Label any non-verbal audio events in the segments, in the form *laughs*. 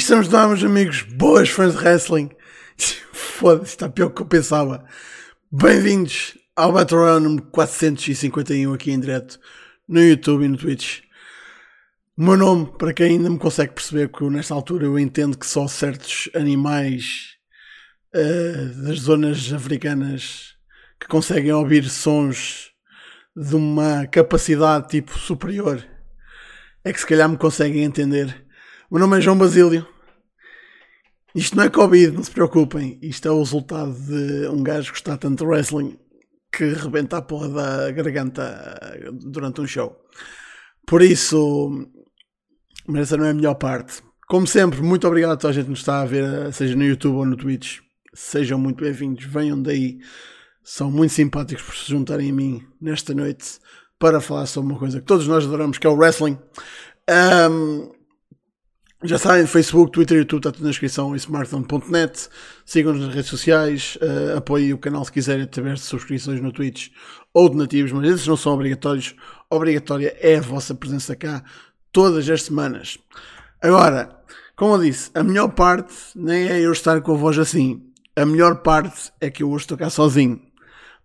estamos lá, meus amigos, boas fãs de wrestling. *laughs* Foda-se, está pior que eu pensava. Bem-vindos ao Battle Royale número 451 aqui em direto no YouTube e no Twitch. O meu nome, para quem ainda me consegue perceber que nesta altura eu entendo que só certos animais uh, das zonas africanas que conseguem ouvir sons de uma capacidade tipo superior é que se calhar me conseguem entender. O meu nome é João Basílio. Isto não é Covid, não se preocupem. Isto é o resultado de um gajo está tanto de wrestling que rebenta a porra da garganta durante um show. Por isso, mas essa não é a melhor parte. Como sempre, muito obrigado a toda a gente que nos está a ver, seja no YouTube ou no Twitch. Sejam muito bem-vindos, venham daí. São muito simpáticos por se juntarem a mim nesta noite para falar sobre uma coisa que todos nós adoramos, que é o wrestling. Um, já sabem, Facebook, Twitter e YouTube está tudo na descrição, smartphone.net. Sigam-nos nas redes sociais, uh, apoiem o canal se quiserem, através de subscrições no Twitch ou de nativos, mas esses não são obrigatórios. Obrigatória é a vossa presença cá todas as semanas. Agora, como eu disse, a melhor parte nem é eu estar com a voz assim. A melhor parte é que eu hoje estou cá sozinho.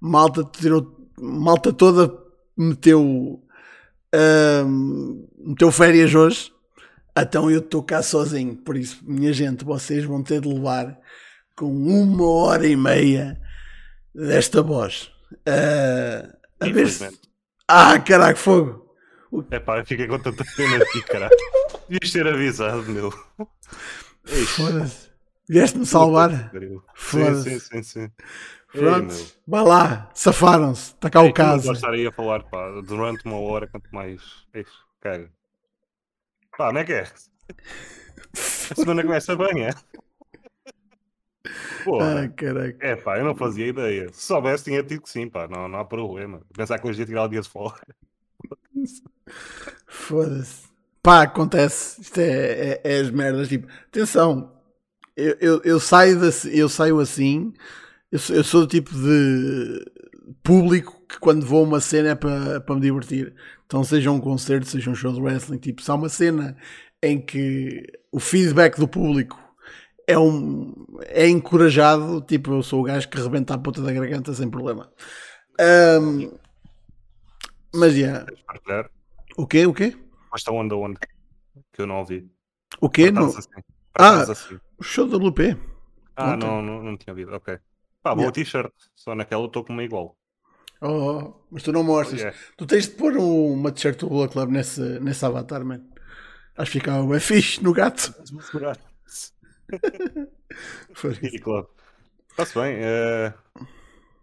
Malta, tirou, malta toda meteu, uh, meteu férias hoje então eu estou cá sozinho, por isso, minha gente, vocês vão ter de levar com uma hora e meia desta voz. Uh, a ver se... Ah, caraca, fogo! É pá, fiquei com tanta pena aqui, caralho. *laughs* Devias ter avisado, meu. Foda-se. Vieste-me salvar? Foda-se. Sim, sim, sim, sim. Pronto, Ei, vá lá, safaram-se, está cá é o caso. Eu estaria a falar, pá, durante uma hora, quanto mais. Eixe, cara. Pá, não é que é? A semana começa bem, é? Porra. Ah, caraca. É pá, eu não fazia ideia. Se soubesse, tinha tido que sim, pá, não, não há problema. Pensar que hoje ia tirar o dia de folga. *laughs* Foda-se. Pá, acontece. Isto é, é, é, as merdas. Tipo, atenção, eu, eu, eu, saio, de, eu saio assim. Eu sou, eu sou do tipo de público que quando vou a uma cena é para, para me divertir. Então, seja um concerto, seja um show de wrestling, tipo, se há uma cena em que o feedback do público é, um, é encorajado, tipo, eu sou o gajo que rebenta a ponta da garganta sem problema. Um, mas, já. Yeah. O quê? O quê? Esta onda onde? Que eu não ouvi. O quê? No... Assim. Ah, assim. o show da WP. Ah, não, não, não tinha ouvido. Ok. Pá, boa yeah. t-shirt. Só naquela eu estou com uma igual. Oh, mas tu não mostras. Oh, yeah. Tu tens de pôr uma t-shirt do Bullet Club nesse, nesse avatar, man. Acho que fica é fixe no gato. *laughs* Club. Está-se bem. Uh,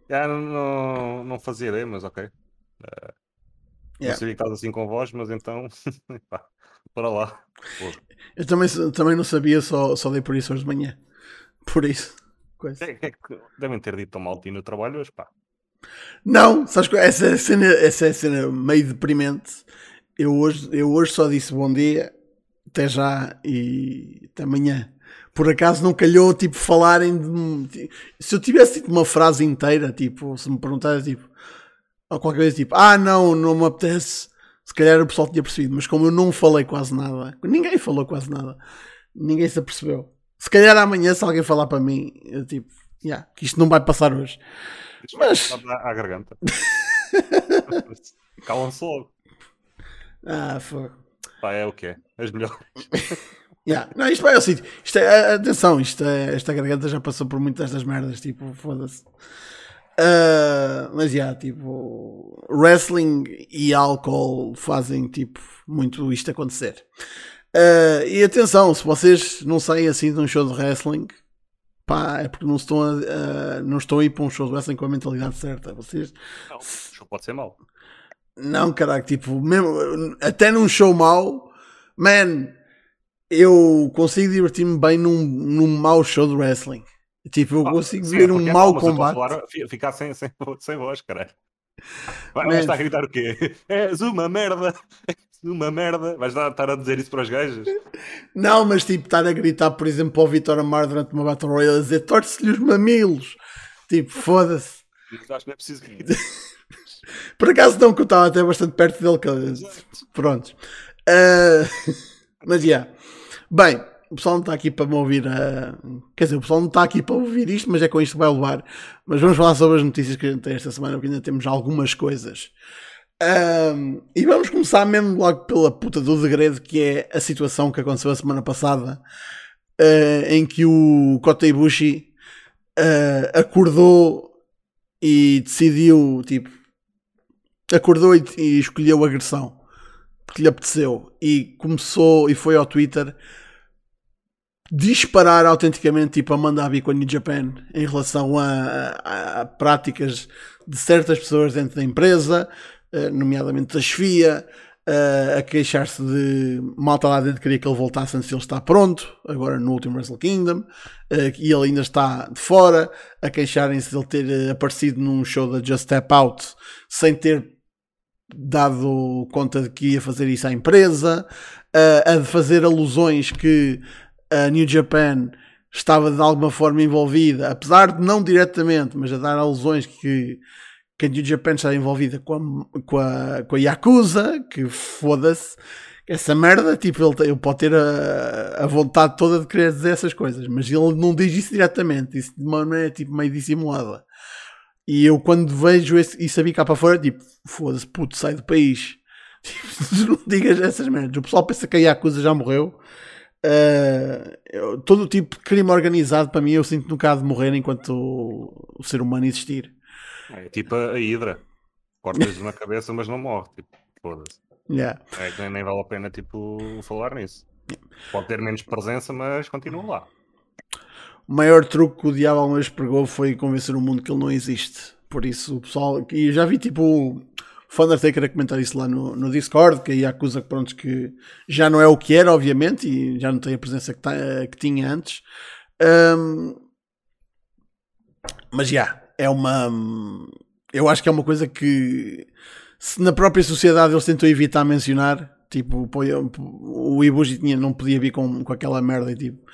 yeah, não, não, não fazia ideia, mas ok. Uh, yeah. Não sabia que estás assim com voz, mas então. *laughs* pá, para lá. Eu também, também não sabia, só, só dei por isso hoje de manhã. Por isso. Coisa. É, é devem ter dito tão mal no trabalho hoje, pá. Não, sabes que essa cena, essa cena meio deprimente. Eu hoje, eu hoje só disse bom dia, até já e até amanhã. Por acaso não calhou, tipo, falarem de. Se eu tivesse tipo, uma frase inteira, tipo, se me perguntasse, tipo, ou qualquer coisa, tipo, ah, não, não me apetece, se calhar o pessoal tinha percebido, mas como eu não falei quase nada, ninguém falou quase nada, ninguém se apercebeu. Se calhar amanhã, se alguém falar para mim, eu tipo, yeah, que isto não vai passar hoje. Mas. À garganta. *laughs* Calam-se logo. Ah, foi. Pá, é o que é. As melhores. *laughs* Yeah. Não, isto vai ao sítio. Isto é, atenção, isto é, esta garganta já passou por muitas destas merdas, tipo, foda-se. Uh, mas já, yeah, tipo, wrestling e álcool fazem, tipo, muito isto acontecer. Uh, e atenção, se vocês não saem assim de um show de wrestling, pá, é porque não estão a, uh, não estão a ir para um show de wrestling com a mentalidade certa. Vocês. Não, o show pode ser mau. Não, caraca, tipo, mesmo, até num show mau, man, eu consigo divertir-me bem num, num mau show de wrestling. Tipo, eu ah, consigo sim, ver um é mau combate. Falar, ficar sem, sem, sem voz, caralho. Vai, vai estar a gritar o quê? És uma merda! Uma merda. Vais estar a dizer isso para os gajos? Não, mas tipo, estar a gritar, por exemplo, para o Vitor Amar durante uma Battle Royale a dizer torce-lhe os mamilos. Tipo, foda-se. Acho que não é preciso *laughs* Por acaso não, que eu estava até bastante perto dele. Que... Pronto. Uh... *laughs* mas já. Yeah. Bem, o pessoal não está aqui para me ouvir. Uh, quer dizer, o pessoal não está aqui para ouvir isto, mas é com isto que vai levar. Mas vamos falar sobre as notícias que a gente tem esta semana, porque ainda temos algumas coisas. Um, e vamos começar mesmo logo pela puta do degredo, que é a situação que aconteceu a semana passada, uh, em que o Kota Ibushi uh, acordou e decidiu, tipo, acordou e, e escolheu agressão que lhe apeteceu. E começou e foi ao Twitter disparar autenticamente tipo a mandar vir com a New Japan em relação a, a, a práticas de certas pessoas dentro da empresa, nomeadamente da chefia, uh, a queixar-se de malta lá dentro queria que ele voltasse antes de ele estar pronto, agora no último Wrestle Kingdom, uh, e ele ainda está de fora, a queixarem-se de ele ter aparecido num show da Just Step Out sem ter dado conta de que ia fazer isso à empresa, a fazer alusões que a New Japan estava de alguma forma envolvida, apesar de não diretamente, mas a dar alusões que, New Japan está envolvida com a, com a, com a Yakuza, que foda-se, essa merda, tipo, ele, ele pode ter a, a vontade toda de querer dizer essas coisas, mas ele não diz isso diretamente, isso de uma maneira tipo, meio dissimulada. E eu quando vejo esse, isso a vir cá para fora, tipo, foda-se, puto, sai do país. *laughs* Tipo, não digas essas merdas. O pessoal pensa que a Yakuza já morreu. Uh, eu, todo o tipo de crime organizado, para mim, eu sinto nunca há de morrer enquanto o, o ser humano existir. É tipo a Hidra. Cortas na cabeça, mas não morre. Tipo, foda-se. Yeah. É que nem vale a pena tipo, falar nisso. Pode ter menos presença, mas continua lá. O maior truque que o diabo alguma vez pregou foi convencer o mundo que ele não existe. Por isso, o pessoal. E já vi tipo o Undertaker a comentar isso lá no, no Discord, que aí acusa pronto, que já não é o que era, obviamente, e já não tem a presença que, tá, que tinha antes. Um, mas já, é uma. Eu acho que é uma coisa que, se na própria sociedade eles tentam evitar mencionar, tipo, o Ibushi tinha, não podia vir com, com aquela merda e tipo,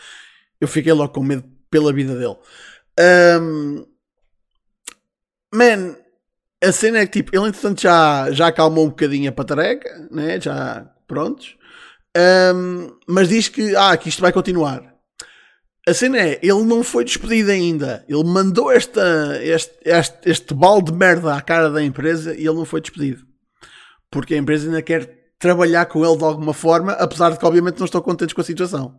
eu fiquei logo com medo pela vida dele. Um, man, a cena é que tipo, ele entretanto já, já acalmou um bocadinho a patareca, né? já prontos, um, mas diz que, ah, que isto vai continuar. A cena é, ele não foi despedido ainda. Ele mandou esta, este, este, este balde de merda à cara da empresa e ele não foi despedido. Porque a empresa ainda quer trabalhar com ele de alguma forma, apesar de que obviamente não estão contentes com a situação.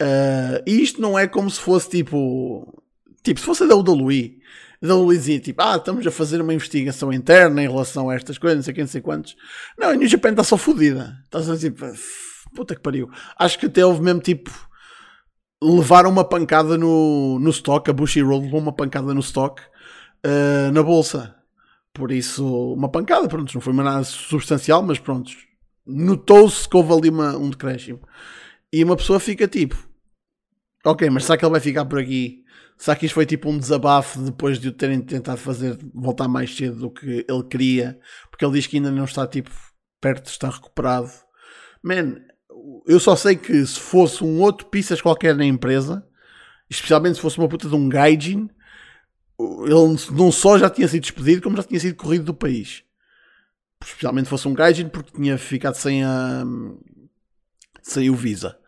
Uh, e isto não é como se fosse tipo. Tipo, se fosse da WWE, da WWE dizia tipo, ah, estamos a fazer uma investigação interna em relação a estas coisas, não sei o que, não sei quantos. Não, a New Japan está só fodida. Está só tipo, puta que pariu. Acho que até houve mesmo tipo. Levaram uma pancada no, no stock, a Bushy Road levou uma pancada no stock uh, na bolsa. Por isso, uma pancada, pronto, não foi nada substancial, mas pronto, notou-se que houve ali uma, um decréscimo. E uma pessoa fica tipo, ok, mas será que ele vai ficar por aqui? Será que isto foi tipo um desabafo depois de o terem tentado fazer voltar mais cedo do que ele queria? Porque ele diz que ainda não está tipo perto de estar recuperado. Man, eu só sei que se fosse um outro pistas qualquer na empresa, especialmente se fosse uma puta de um gaijin, ele não só já tinha sido despedido, como já tinha sido corrido do país. Especialmente se fosse um gaijin, porque tinha ficado sem a sem o Visa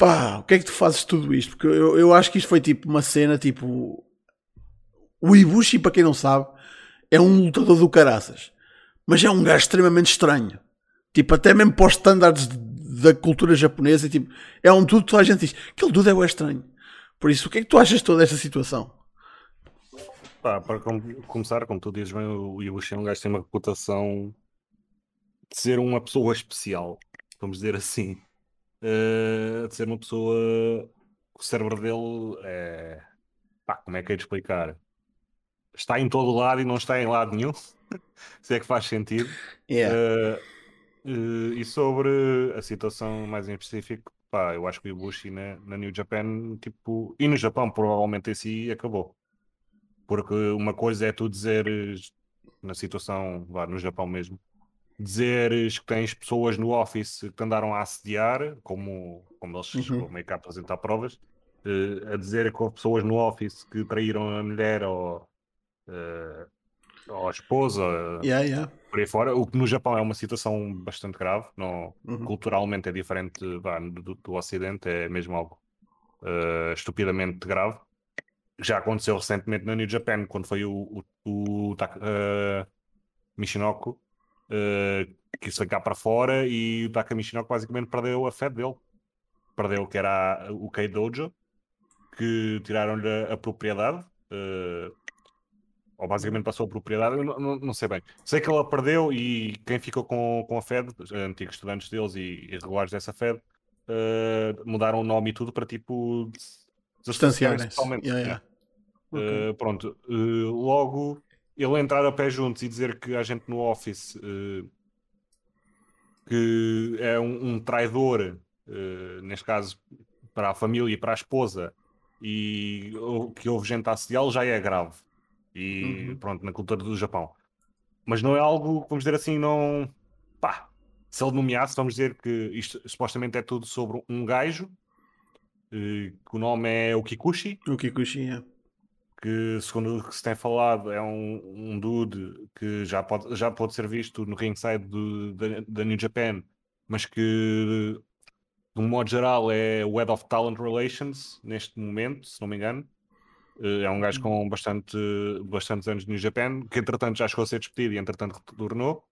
pá, o que é que tu fazes tudo isto? Porque eu, eu acho que isto foi tipo uma cena tipo. O Ibushi, para quem não sabe, é um lutador do caraças, mas é um gajo extremamente estranho. Tipo, até mesmo para os estándares da cultura japonesa, tipo, é um tudo que toda a gente diz. Aquele tudo é o estranho. Por isso, o que é que tu achas de toda esta situação? Pá, para começar, como tu dizes bem, o Ibushi é um gajo que tem uma reputação de ser uma pessoa especial, vamos dizer assim uh, de ser uma pessoa. O cérebro dele é. Pá, como é que é de explicar? Está em todo lado e não está em lado nenhum. *laughs* Se é que faz sentido. Yeah. Uh, e sobre a situação mais em específico, pá, eu acho que o Ibushi na, na New Japan, tipo, e no Japão provavelmente esse acabou. Porque uma coisa é tu dizeres na situação, vá, no Japão mesmo, dizeres que tens pessoas no office que te andaram a assediar, como, como eles uhum. meio que a apresentar provas, uh, a dizer que houve pessoas no office que traíram a mulher ou, uh, ou a esposa. Yeah, yeah. Por aí fora. O que no Japão é uma situação bastante grave, não, uhum. culturalmente é diferente do, do, Ocidente, é mesmo algo uh, estupidamente grave. Já aconteceu recentemente na New Japan, quando foi o, o, o uh, Michinoku, uh, que isso foi cá para fora e o Taka Michinoku basicamente perdeu a fé dele. Perdeu que era o Kei Dojo, que tiraram-lhe a, a propriedade. Uh, ou basicamente passou a propriedade, eu não, não, não, sei bem. Sei que ela perdeu e quem ficou com, com a Fed, antigos estudantes deles e, e regulares dessa Fed, uh, mudaram o nome e tudo para tipo distanciarem totalmente. Yeah, yeah. Uh, pronto, uh, logo ele entrar a pé juntos e dizer que a gente no Office que é um, um traidor, neste caso para a família e para a esposa, e que houve gente a assediá-lo já é grave e uhum. pronto, na cultura do Japão. Mas não é algo, vamos dizer assim, não. Pá, se ele nomeasse, vamos dizer que isto supostamente é tudo sobre um gajo, eh, que o nome é o Kikuchi. O Kikuchi, é. Que, segundo o que se tem falado, é um, um dude que já pode, já pode ser visto no ringside do, da, da New Japan, mas que, de um modo geral, é o Head of Talent Relations neste momento, se não me engano. Eh, é um gajo com bastante, bastantes anos no Japan, que entretanto já chegou a ser despedido e entretanto retornou.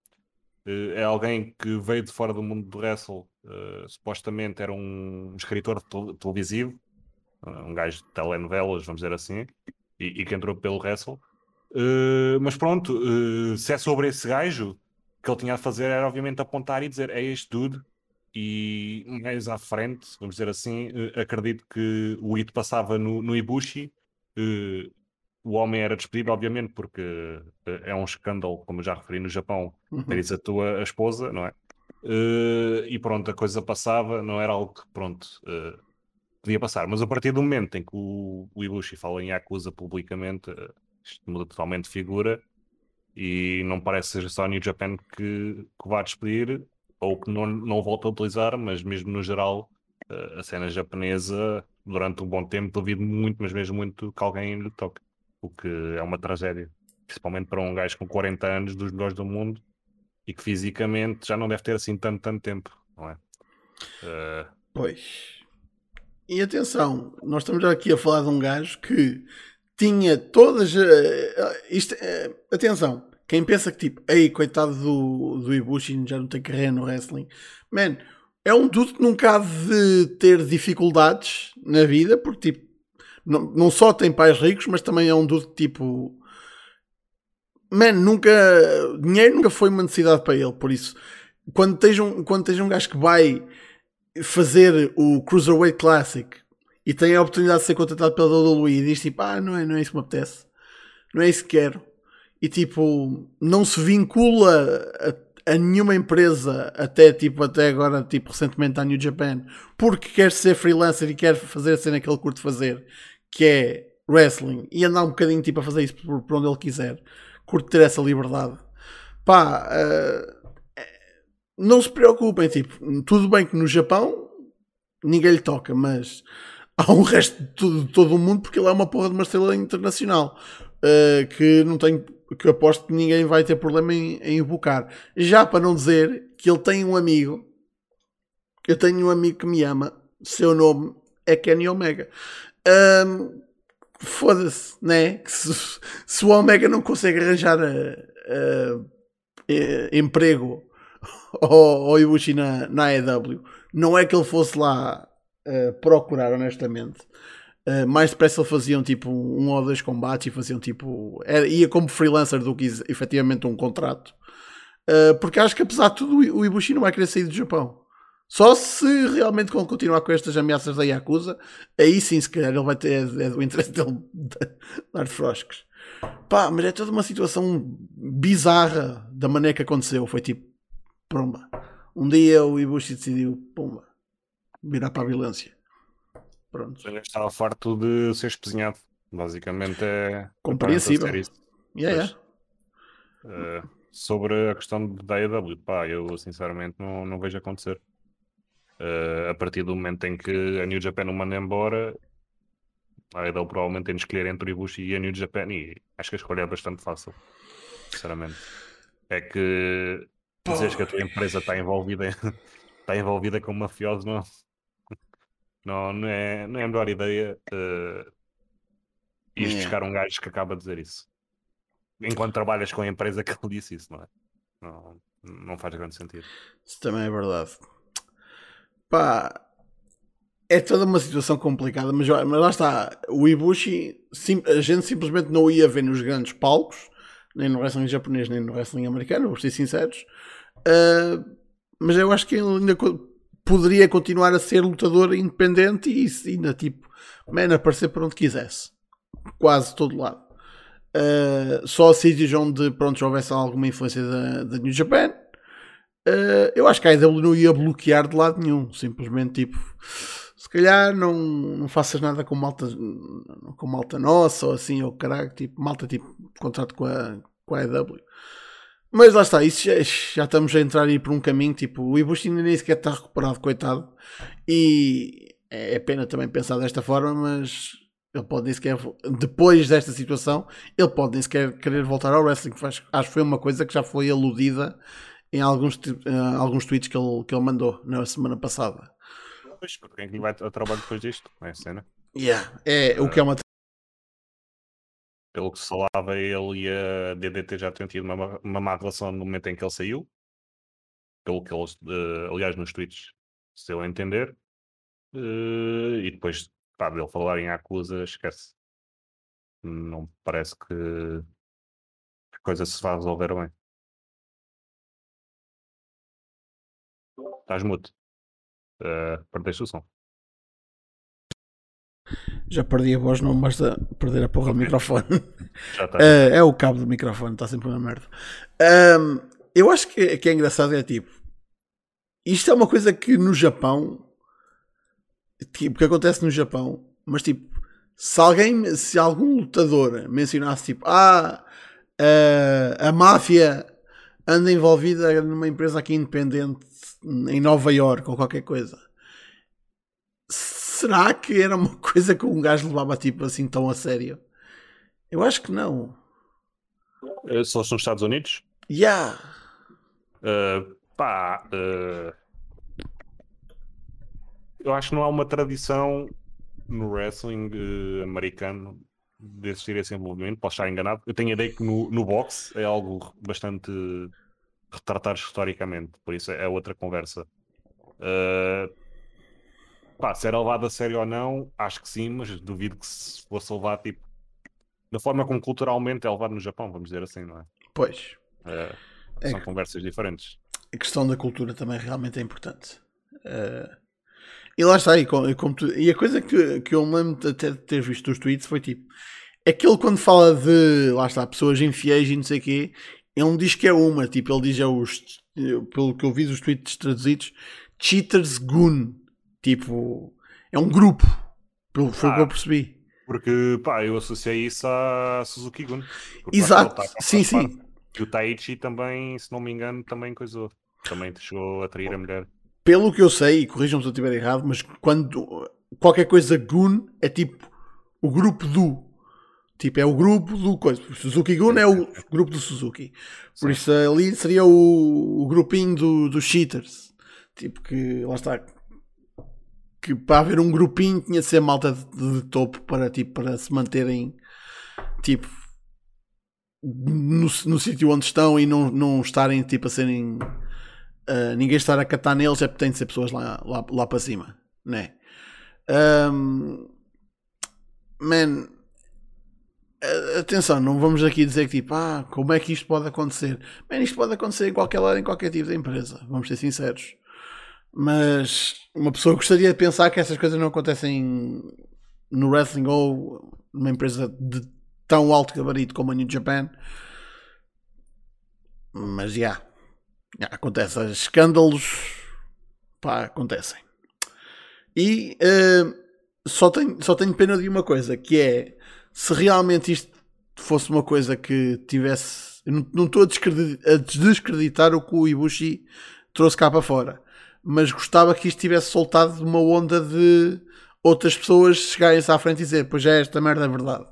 Eh, é alguém que veio de fora do mundo do wrestle, uh, supostamente era um escritor televisivo, um gajo de telenovelas, vamos dizer assim, e, e que entrou pelo wrestle. Uh, mas pronto, uh, se é sobre esse gajo, o que ele tinha a fazer era obviamente apontar e dizer é este dude, e mais à frente, vamos dizer assim, acredito que o Ito passava no, no Ibushi Uh, o homem era despedido, obviamente, porque uh, é um escândalo, como eu já referi no Japão, uhum. teres a tua a esposa, não é? Uh, e pronto, a coisa passava, não era algo que, pronto, podia passar. Mas a partir do momento em que o, o Ibushi fala em Yakuza publicamente, isto muda totalmente de figura e não parece ser só a New Japan que, que vá despedir ou que não, não volta a utilizar, mas mesmo no geral, a cena japonesa durante um bom tempo duvido muito, mas mesmo muito que alguém lhe toque. O que é uma tragédia. Principalmente para um gajo com 40 anos, dos melhores do mundo, e que fisicamente já não deve ter assim tanto, tanto tempo, não é? Uh... Pois. E atenção, nós estamos aqui a falar de um gajo que tinha todas. Uh, isto, uh, atenção, quem pensa que tipo, aí coitado do, do Ibushi já não tem carreira no wrestling, man, é um dude que nunca há de ter dificuldades na vida, porque tipo, não, não só tem pais ricos, mas também é um dude tipo. Man, nunca. Dinheiro nunca foi uma necessidade para ele, por isso. Quando tens um, quando tens um gajo que vai fazer o Cruiserweight Classic e tem a oportunidade de ser contratado pela WWE e diz tipo, ah, não é, não é isso que me apetece, não é isso que quero, e tipo, não se vincula a a nenhuma empresa, até tipo até agora, tipo recentemente à New Japan, porque quer ser freelancer e quer fazer a cena que ele curte fazer, que é wrestling, e andar um bocadinho tipo a fazer isso por, por onde ele quiser, curte ter essa liberdade. Pá, uh, não se preocupem, tipo, tudo bem que no Japão ninguém lhe toca, mas *laughs* há um resto de todo, de todo o mundo porque ele é uma porra de uma estrela internacional uh, que não tem que eu aposto que ninguém vai ter problema em, em invocar. Já para não dizer que ele tem um amigo, eu tenho um amigo que me ama, seu nome é Kenny Omega. Um, Foda-se, né? Se, se, o Omega não consegue arranjar uh, uh, emprego *laughs* ao, Ibushi na, na AEW, não é que ele fosse lá uh, procurar, honestamente. Uh, mais depressa faziam tipo um ou dois combates e faziam tipo. Era, ia como freelancer do que efetivamente um contrato. Uh, porque acho que apesar de tudo o Ibushi não vai querer sair do Japão. Só se realmente continuar com estas ameaças da Yakuza, aí sim se calhar ele vai ter é do interesse *laughs* dele dar frosques. Pá, mas é toda uma situação bizarra da maneira que aconteceu. Foi tipo, pumba. Um dia o Ibushi decidiu, pumba, virar para a violência. Pronto. Já estava farto de ser espezinhado. Basicamente é. Compreensível. Isso. Yeah, yeah. Uh, sobre a questão da AEW, pá, eu sinceramente não, não vejo acontecer. Uh, a partir do momento em que a New Japan o manda embora, a AEW provavelmente tem de escolher entre o Ibushi e a New Japan, e acho que a escolha é bastante fácil, sinceramente. É que dizes que a tua empresa está envolvida, está *laughs* envolvida com mafiosos, não, não, não, é, não é a melhor ideia uh, ires é. buscar um gajo que acaba de dizer isso. Enquanto trabalhas com a empresa que ele disse isso, não é? Não, não faz grande sentido. Isso também é verdade. Pá, é toda uma situação complicada, mas, mas lá está. O Ibushi, sim, a gente simplesmente não ia ver nos grandes palcos, nem no wrestling japonês, nem no wrestling americano, vou ser sinceros. Uh, mas eu acho que ele ainda poderia continuar a ser lutador independente e ainda tipo, man, aparecer por onde quisesse, quase todo lado. Uh, só sítios onde pronto, já houvesse alguma influência da, da New Japan. Uh, eu acho que a IW não ia bloquear de lado nenhum, simplesmente tipo se calhar não, não faças nada com malta, com malta nossa ou assim, ou caralho, tipo, malta tipo contrato com a, com a EW. Mas lá está, isso já, já, estamos a entrar aí por um caminho, tipo, o Ibushi nem sequer está recuperado, coitado. E é, é pena também pensar desta forma, mas ele pode nem sequer, depois desta situação, ele pode nem sequer querer voltar ao wrestling. Acho que foi uma coisa que já foi aludida em alguns, uh, alguns tweets que ele, que ele mandou na semana passada. Pois, porque quem é vai ao trabalho depois disto? É a cena? Yeah. É, o que é uma pelo que se falava, ele e a DDT já tinham tido uma, uma má relação no momento em que ele saiu. Pelo que eles, uh, aliás, nos tweets se eu entender. Uh, e depois, pá, dele falar em acusa, esquece. Não parece que a coisa se vai resolver bem. Estás mudo. Uh, perdeste o som. Já perdi a voz, não basta perder a porra do microfone. *laughs* Uh, é o cabo do microfone, está sempre uma merda. Um, eu acho que, que é engraçado, é tipo. Isto é uma coisa que no Japão. Tipo, que acontece no Japão, mas tipo, se alguém, se algum lutador mencionasse tipo, ah, uh, a máfia anda envolvida numa empresa aqui independente em Nova York ou qualquer coisa será que era uma *laughs* coisa que um gajo levava tipo assim tão a sério? Eu acho que não. Uh, só nos Estados Unidos? Yeah. Uh, pá. Uh, eu acho que não há uma tradição no wrestling uh, americano de existir esse envolvimento. Posso estar enganado. Eu tenho a ideia que no, no boxe é algo bastante retratado historicamente. Por isso é outra conversa. Uh, Pá, se era levado a sério ou não, acho que sim, mas duvido que se fosse levado tipo da forma como culturalmente é levado no Japão, vamos dizer assim, não é? Pois. É, é são é, conversas diferentes. A questão da cultura também realmente é importante. Uh, e lá está, e, como, como tu, e a coisa que, que eu me lembro até de ter visto os tweets foi tipo: aquele quando fala de lá está, pessoas infiéis e não sei o quê, ele não diz que é uma, tipo, ele diz é os, pelo que eu vi dos tweets traduzidos, cheaters goon. Tipo, é um grupo. Pelo foi o que eu percebi. Porque, pá, eu associei isso à Suzuki Gun. Exato, sim, sim. E o Taichi também, se não me engano, também coisou. Também chegou a trair a mulher. Pelo que eu sei, e corrijam-me se eu estiver errado, mas quando qualquer coisa Gun é tipo o grupo do. Tipo, é o grupo do coisa. Suzuki Gun é o grupo do Suzuki. Por Sim. isso ali seria o, o grupinho dos do cheaters. Tipo, que lá está que para haver um grupinho tinha de ser malta de, de, topo para, tipo, para se manterem tipo no, no sítio onde estão e não, não estarem tipo a serem uh, ninguém estar a catar neles é porque tem de ser pessoas lá, lá, lá para cima né um, man atenção, não vamos aqui dizer que tipo, ah, como é que isto pode acontecer? Man, isto pode acontecer em qualquer lado, em qualquer tipo de empresa, vamos ser sinceros. Mas uma pessoa gostaria de pensar que essas coisas não acontecem no wrestling ou numa empresa de tão alto gabarito como a New Japan. Mas já. Yeah, yeah, acontece. Escândalos. Pá, acontecem. E uh, só, tenho, só tenho pena de uma coisa, que é se realmente isto fosse uma coisa que tivesse. Não estou a descreditar, a descreditar o que o Ibushi trouxe cá para fora mas gostava que isto tivesse soltado uma onda de outras pessoas chegarem-se à frente e dizer, pois é, esta merda é verdade.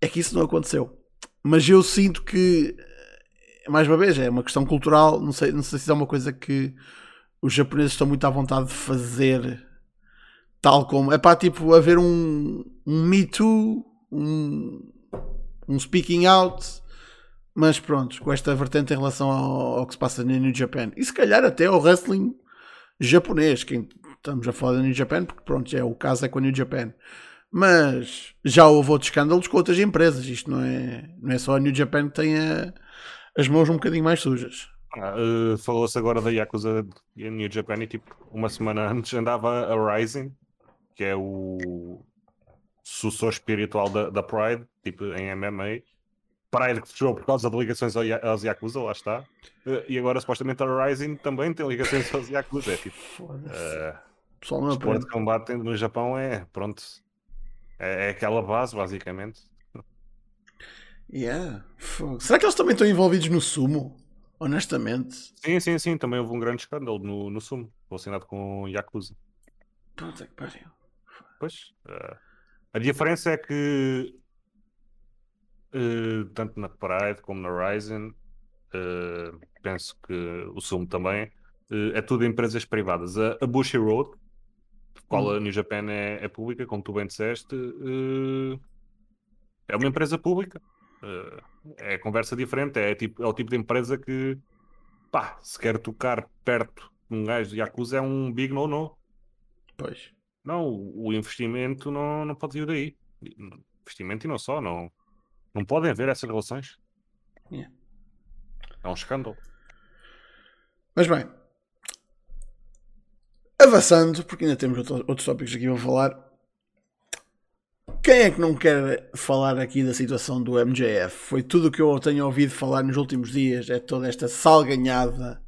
É que isso não aconteceu. Mas eu sinto que mais uma vez, é uma questão cultural. Não sei, não sei se é uma coisa que os japoneses estão muito à vontade de fazer, tal como é para tipo haver um, um Me Too, um, um speaking out, mas pronto, com esta vertente em relação ao, ao que se passa no New Japan e se calhar até ao wrestling japonês. Quem estamos a falar da New Japan, porque pronto, é o caso é com a New Japan. Mas já houve outros escândalos com outras empresas. Isto não é, não é só a New Japan que tem a, as mãos um bocadinho mais sujas. Ah, uh, Falou-se agora da Yakuza e New Japan e tipo, uma semana antes andava a Rising, que é o sucessor espiritual da, da Pride, tipo em MMA. Pride que fechou por causa de ligações aos Yakuza, lá está. Uh, e agora supostamente a Rising também tem ligações aos Yakuza. É tipo. Uh, Pessoal não o de combate no Japão é, pronto, é, é aquela base, basicamente. Yeah. Será que eles também estão envolvidos no sumo? Honestamente. Sim, sim, sim. Também houve um grande escândalo no, no sumo, relacionado com Yakuza. Puta que pariu. Pois. Uh, a diferença é que uh, tanto na Pride como na Ryzen, uh, penso que o sumo também, é tudo empresas privadas. A, a Bushi Road, qual a hum. New Japan é, é, pública, como tu bem disseste, uh, é uma empresa pública. Uh, é conversa diferente, é, tipo, é o tipo de empresa que, pá, se quer tocar perto de um gajo de Yakuza é um big no-no. Pois. Não, o, investimento não, não pode vir daí. Investimento e não só, não, não podem haver essas relações. Yeah. É um escândalo. Mas bem, Avançando, porque ainda temos outros tópicos aqui para falar. Quem é que não quer falar aqui da situação do MJF? Foi tudo o que eu tenho ouvido falar nos últimos dias. É toda esta salganhada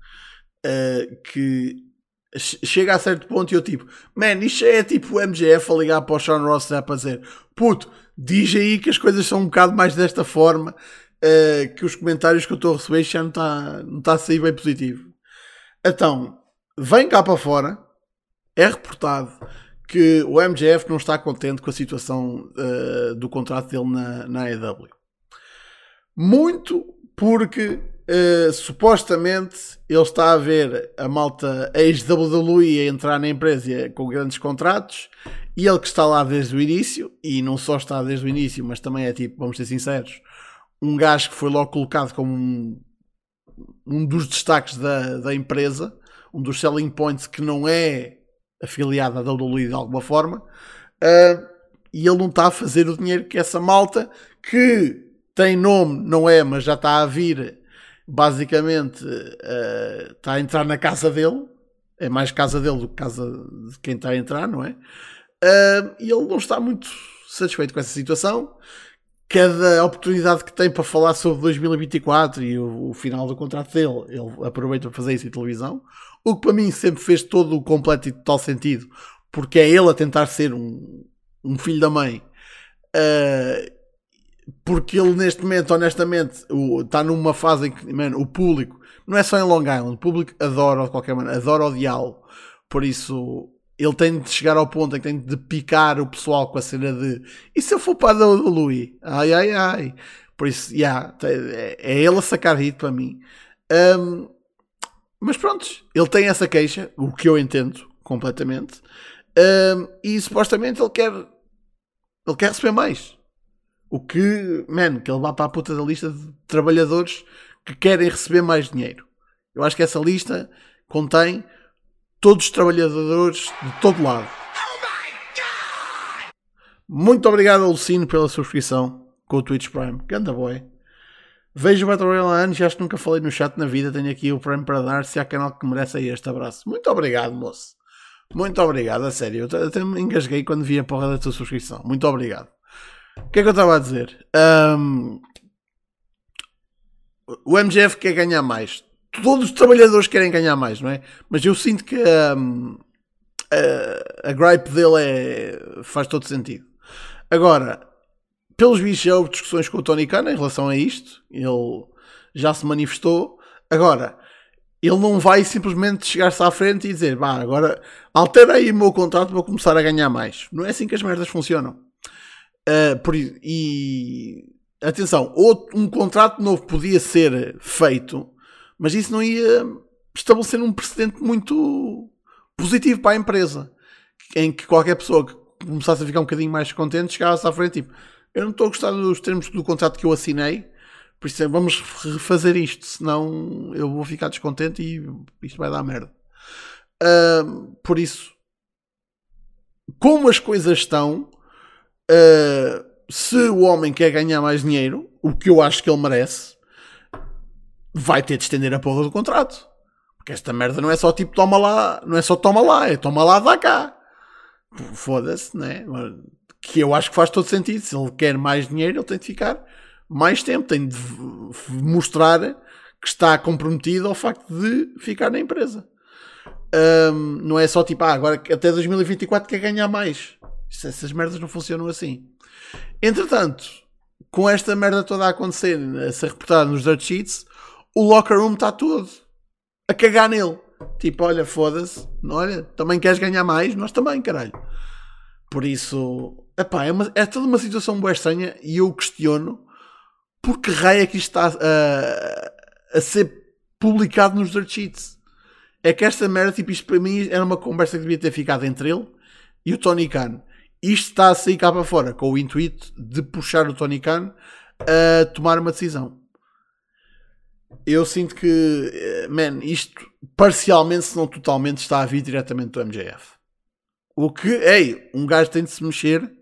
uh, que chega a certo ponto e eu tipo, man, isto é tipo o MJF a ligar para o Sean Ross a dizer, puto, diz aí que as coisas são um bocado mais desta forma, uh, que os comentários que eu estou a receber já não está não tá a sair bem positivo. Então, vem cá para fora é reportado que o MJF não está contente com a situação uh, do contrato dele na, na AEW. Muito porque uh, supostamente ele está a ver a malta ex-WWE a entrar na empresa com grandes contratos e ele que está lá desde o início, e não só está desde o início, mas também é tipo, vamos ser sinceros, um gajo que foi logo colocado como um, um dos destaques da, da empresa, um dos selling points que não é afiliado à WWE de alguma forma, uh, e ele não está a fazer o dinheiro que essa malta, que tem nome, não é, mas já está a vir, basicamente uh, está a entrar na casa dele, é mais casa dele do que casa de quem está a entrar, não é? Uh, e ele não está muito satisfeito com essa situação. Cada oportunidade que tem para falar sobre 2024 e o, o final do contrato dele, ele aproveita para fazer isso em televisão. O que para mim sempre fez todo o completo e total sentido, porque é ele a tentar ser um, um filho da mãe. Uh, porque ele neste momento, honestamente, está numa fase em que o público, não é só em Long Island, o público adora de qualquer maneira, adora odiá-lo. Por isso, ele tem de chegar ao ponto em que tem de picar o pessoal com a cena de e se eu for para a Louis? Ai ai ai. Por isso, yeah, é, é ele a sacar hit para mim. Um, mas pronto, ele tem essa queixa, o que eu entendo completamente, um, e supostamente ele quer ele quer receber mais. O que, man, que ele vá para a puta da lista de trabalhadores que querem receber mais dinheiro. Eu acho que essa lista contém todos os trabalhadores de todo lado. Muito obrigado, Alucino, pela subscrição com o Twitch Prime. Ganda boy. Vejo o Battle Royale há anos e acho que nunca falei no chat na vida. Tenho aqui o Prime para dar. Se há canal que merece aí este abraço. Muito obrigado, moço. Muito obrigado, a sério. Eu até me engasguei quando vi a porra da tua subscrição. Muito obrigado. O que é que eu estava a dizer? Um, o MGF quer ganhar mais. Todos os trabalhadores querem ganhar mais, não é? Mas eu sinto que um, a, a gripe dele é, faz todo sentido. Agora, pelos bichos, houve discussões com o Tony Khan em relação a isto. Ele já se manifestou. Agora, ele não vai simplesmente chegar-se à frente e dizer: vá, agora altera aí o meu contrato para começar a ganhar mais. Não é assim que as merdas funcionam. Uh, por, e atenção, outro, um contrato novo podia ser feito, mas isso não ia estabelecer um precedente muito positivo para a empresa, em que qualquer pessoa que começasse a ficar um bocadinho mais contente chegasse à frente tipo, eu não estou a gostar dos termos do contrato que eu assinei, por isso é, vamos refazer isto, senão eu vou ficar descontente e isto vai dar merda. Uh, por isso, como as coisas estão, uh, se o homem quer ganhar mais dinheiro, o que eu acho que ele merece, vai ter de estender a porra do contrato. Porque esta merda não é só tipo toma lá, não é só toma lá, é toma lá, dá cá. Foda-se, né? Que eu acho que faz todo sentido. Se ele quer mais dinheiro, ele tem de ficar mais tempo, tem de mostrar que está comprometido ao facto de ficar na empresa. Um, não é só tipo, ah, agora até 2024 quer ganhar mais. Essas merdas não funcionam assim. Entretanto, com esta merda toda a acontecer, a ser reportada nos dirt sheets, o locker room está todo a cagar nele. Tipo, olha, foda-se, olha, também queres ganhar mais? Nós também, caralho. Por isso, epá, é, uma, é toda uma situação boa estranha e eu questiono por que raio é que isto está a, a ser publicado nos dirt sheets. É que esta merda, tipo, isto para mim era uma conversa que devia ter ficado entre ele e o Tony Khan. Isto está a sair cá para fora com o intuito de puxar o Tony Khan a tomar uma decisão. Eu sinto que, eh, man, isto parcialmente, se não totalmente, está a vir diretamente do MJF. O que, ei, um gajo tem de se mexer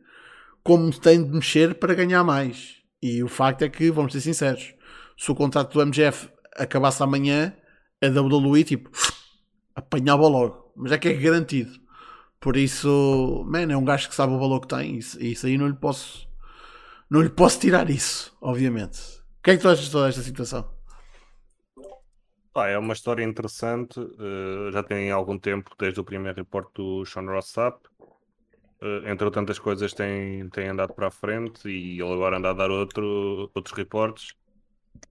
como tem de mexer para ganhar mais. E o facto é que, vamos ser sinceros, se o contrato do MJF acabasse amanhã, a WWE, tipo, *sniffs* apanhava logo. Mas é que é garantido. Por isso, man, é um gajo que sabe o valor que tem. Isso, isso aí não lhe posso. Não lhe posso tirar isso, obviamente. O que é que tu achas de toda esta situação? Ah, é uma história interessante. Uh, já tem algum tempo, desde o primeiro report do Sean Ross Sapp. Uh, entre tantas coisas, tem, tem andado para a frente e ele agora anda a dar outro, outros reportes.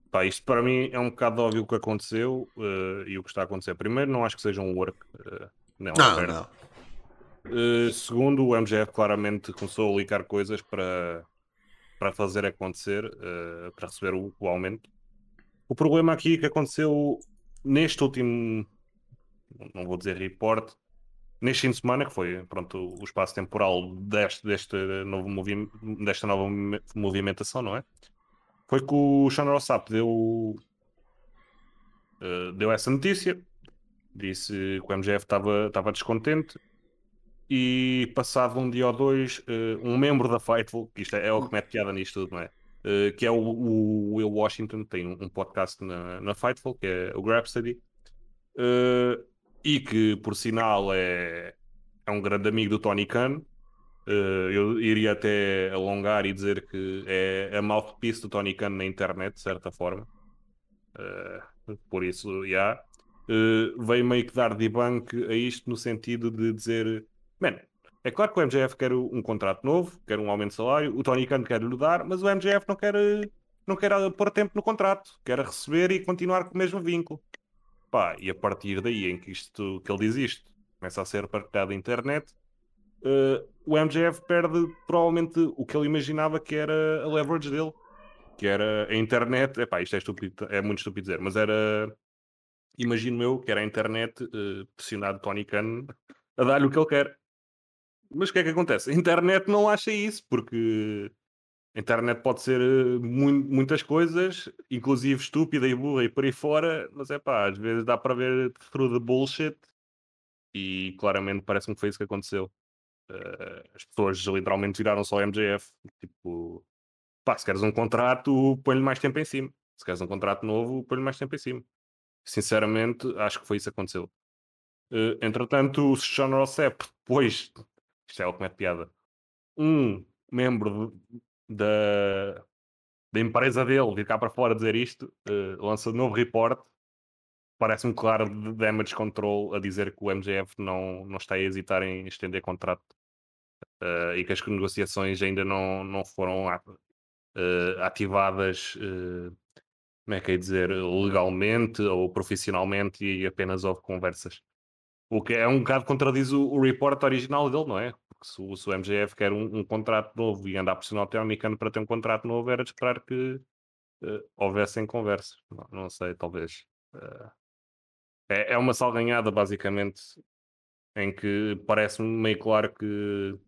Pá, isto para mim é um bocado óbvio o que aconteceu uh, e o que está a acontecer. Primeiro, não acho que seja um work. Uh, não, não, não. Uh, segundo, o MGF claramente começou a ligar coisas para, para fazer acontecer, uh, para receber o, o, aumento. O problema aqui que aconteceu neste último, não vou dizer report, neste fim de semana, que foi pronto, o espaço temporal deste, deste novo movi desta nova movimentação, não é? Foi que o Sean Rossap deu, uh, deu essa notícia, disse que o MGF estava descontente e passado um dia ou dois, uh, um membro da Fightful, que isto é, é o que mete piada nisto tudo, não é? Uh, que é o, o, Will Washington, tem um, podcast na, na Fightful, que é o Grabstudy, uh, e que, por sinal, é, é um grande amigo do Tony Khan. Uh, eu iria até alongar e dizer que é a mouthpiece do Tony Khan na internet, de certa forma. por isso, já. Yeah. veio meio que dar debunk a isto no sentido de dizer É claro que o MJF quer um contrato novo, quer um aumento de salário, o Tony Khan quer lhe dar, mas o MJF não quer, não quer pôr tempo no contrato, quer receber e continuar com o mesmo vínculo. Pá, e a partir daí em que isto que ele diz isto começa a ser partilhado na internet, uh, o MJF perde provavelmente o que ele imaginava que era a leverage dele, que era a internet. Epá, isto é, estúpido, é muito estúpido dizer, mas era. Imagino eu que era a internet uh, pressionado Tony Khan a dar-lhe o que ele quer. Mas o que é que acontece? A internet não acha isso, porque a internet pode ser uh, muitas coisas, inclusive estúpida e burra e por aí fora, mas é pá, às vezes dá para ver through the bullshit e claramente parece-me que foi isso que aconteceu. Uh, as pessoas literalmente viraram só MJF. Tipo, pá, se queres um contrato, põe-lhe mais tempo em cima. Se queres um contrato novo, põe-lhe mais tempo em cima. Sinceramente, acho que foi isso que aconteceu. Uh, entretanto, o Sean Rossep, depois isto é o que mete piada. Um membro da, da empresa dele vir cá para fora dizer isto, uh, lança de novo report. Parece-me claro de damage control a dizer que o MGF não, não está a hesitar em estender contrato uh, e que as negociações ainda não, não foram uh, ativadas, como é que é dizer, legalmente ou profissionalmente e apenas houve conversas. O que é um bocado contradiz o, o report original dele, não é? Porque se, o, se o MGF quer um, um, contrato novo e anda a pressionar o teu americano para ter um contrato novo, era de esperar que uh, houvessem conversas. Não, não, sei, talvez. Uh, é, é uma salganhada, basicamente, em que parece-me meio claro que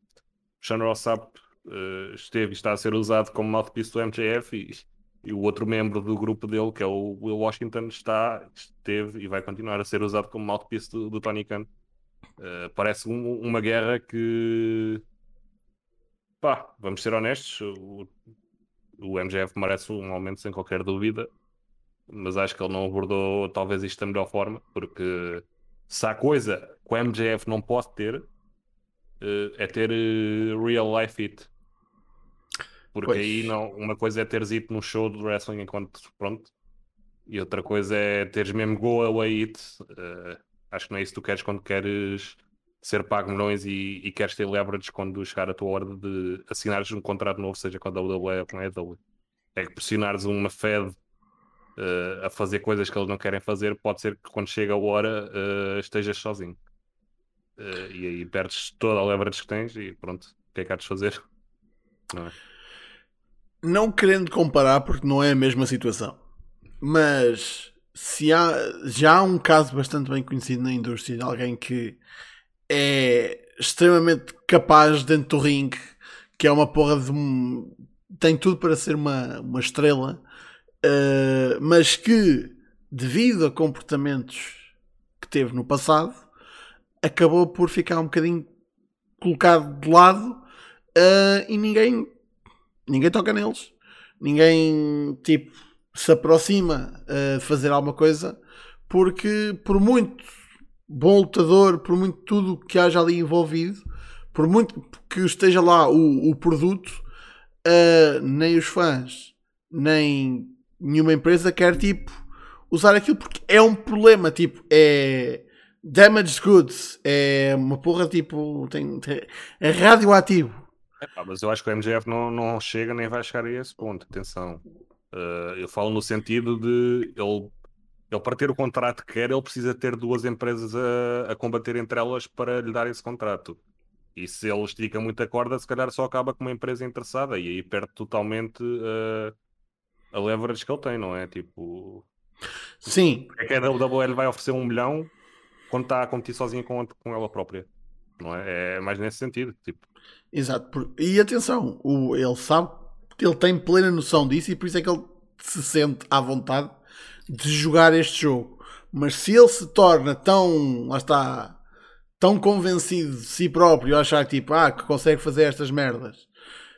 Sean Rossap uh, esteve e está a ser usado como mouthpiece do MJF e, e, o outro membro do grupo dele, que é o Will Washington, está, esteve e vai continuar a ser usado como mouthpiece do, do Tony Khan. Uh, parece um, uma guerra que pá, vamos ser honestos, o, o MJF merece um aumento sem qualquer dúvida, mas acho que ele não abordou talvez isto da melhor forma, porque se há coisa que o MJF não pode ter, uh, é ter uh, real life it. Porque pois. aí não, uma coisa é teres ido num show de wrestling enquanto pronto, e outra coisa é teres mesmo go away it. Uh, acho que não é isso que tu queres quando queres ser pago milhões e, e queres ter leverage quando chegar a tua hora de assinares um contrato novo, seja com a WWE ou com a EW. É que pressionares uma Fed uh, a fazer coisas que eles não querem fazer, pode ser que quando chega a hora uh, estejas sozinho. Uh, e aí perdes toda a leverage que tens e pronto, o que é que há de fazer? Não, é? Não querendo comparar, porque não é a mesma situação, mas se há, já há um caso bastante bem conhecido na indústria de alguém que é extremamente capaz dentro do ringue, que é uma porra de um. tem tudo para ser uma, uma estrela, uh, mas que, devido a comportamentos que teve no passado, acabou por ficar um bocadinho colocado de lado uh, e ninguém ninguém toca neles ninguém tipo se aproxima de fazer alguma coisa porque por muito bom lutador por muito tudo que haja ali envolvido por muito que esteja lá o, o produto uh, nem os fãs nem nenhuma empresa quer tipo usar aquilo porque é um problema tipo é damaged goods é uma porra tipo tem, tem é radioativo é, mas eu acho que o MGF não, não chega nem vai chegar a esse ponto atenção uh, eu falo no sentido de ele ele para ter o contrato que quer ele precisa ter duas empresas a, a combater entre elas para lhe dar esse contrato e se ele estica muita corda se calhar só acaba com uma empresa interessada e aí perde totalmente uh, a leverage que ele tem, não é? Tipo. Sim. É que a WWL vai oferecer um milhão quando está a competir sozinha com, com ela própria. Não é? É mais nesse sentido. Tipo. Exato. E atenção, o, ele sabe, ele tem plena noção disso e por isso é que ele se sente à vontade de jogar este jogo. Mas se ele se torna tão, lá está, tão convencido de si próprio, achar tipo, ah, que consegue fazer estas merdas,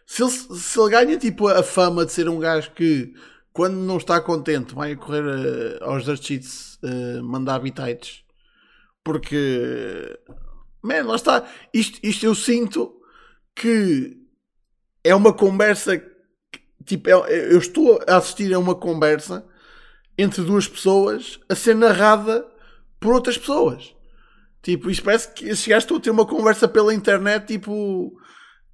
se ele, se ele ganha tipo a fama de ser um gajo que quando não está contente vai correr uh, aos dirt sheets uh, mandar habitats porque man, lá está isto, isto eu sinto que é uma conversa tipo, é, eu estou a assistir a uma conversa entre duas pessoas a ser narrada por outras pessoas. Tipo, isto parece que chegaste a ter uma conversa pela internet tipo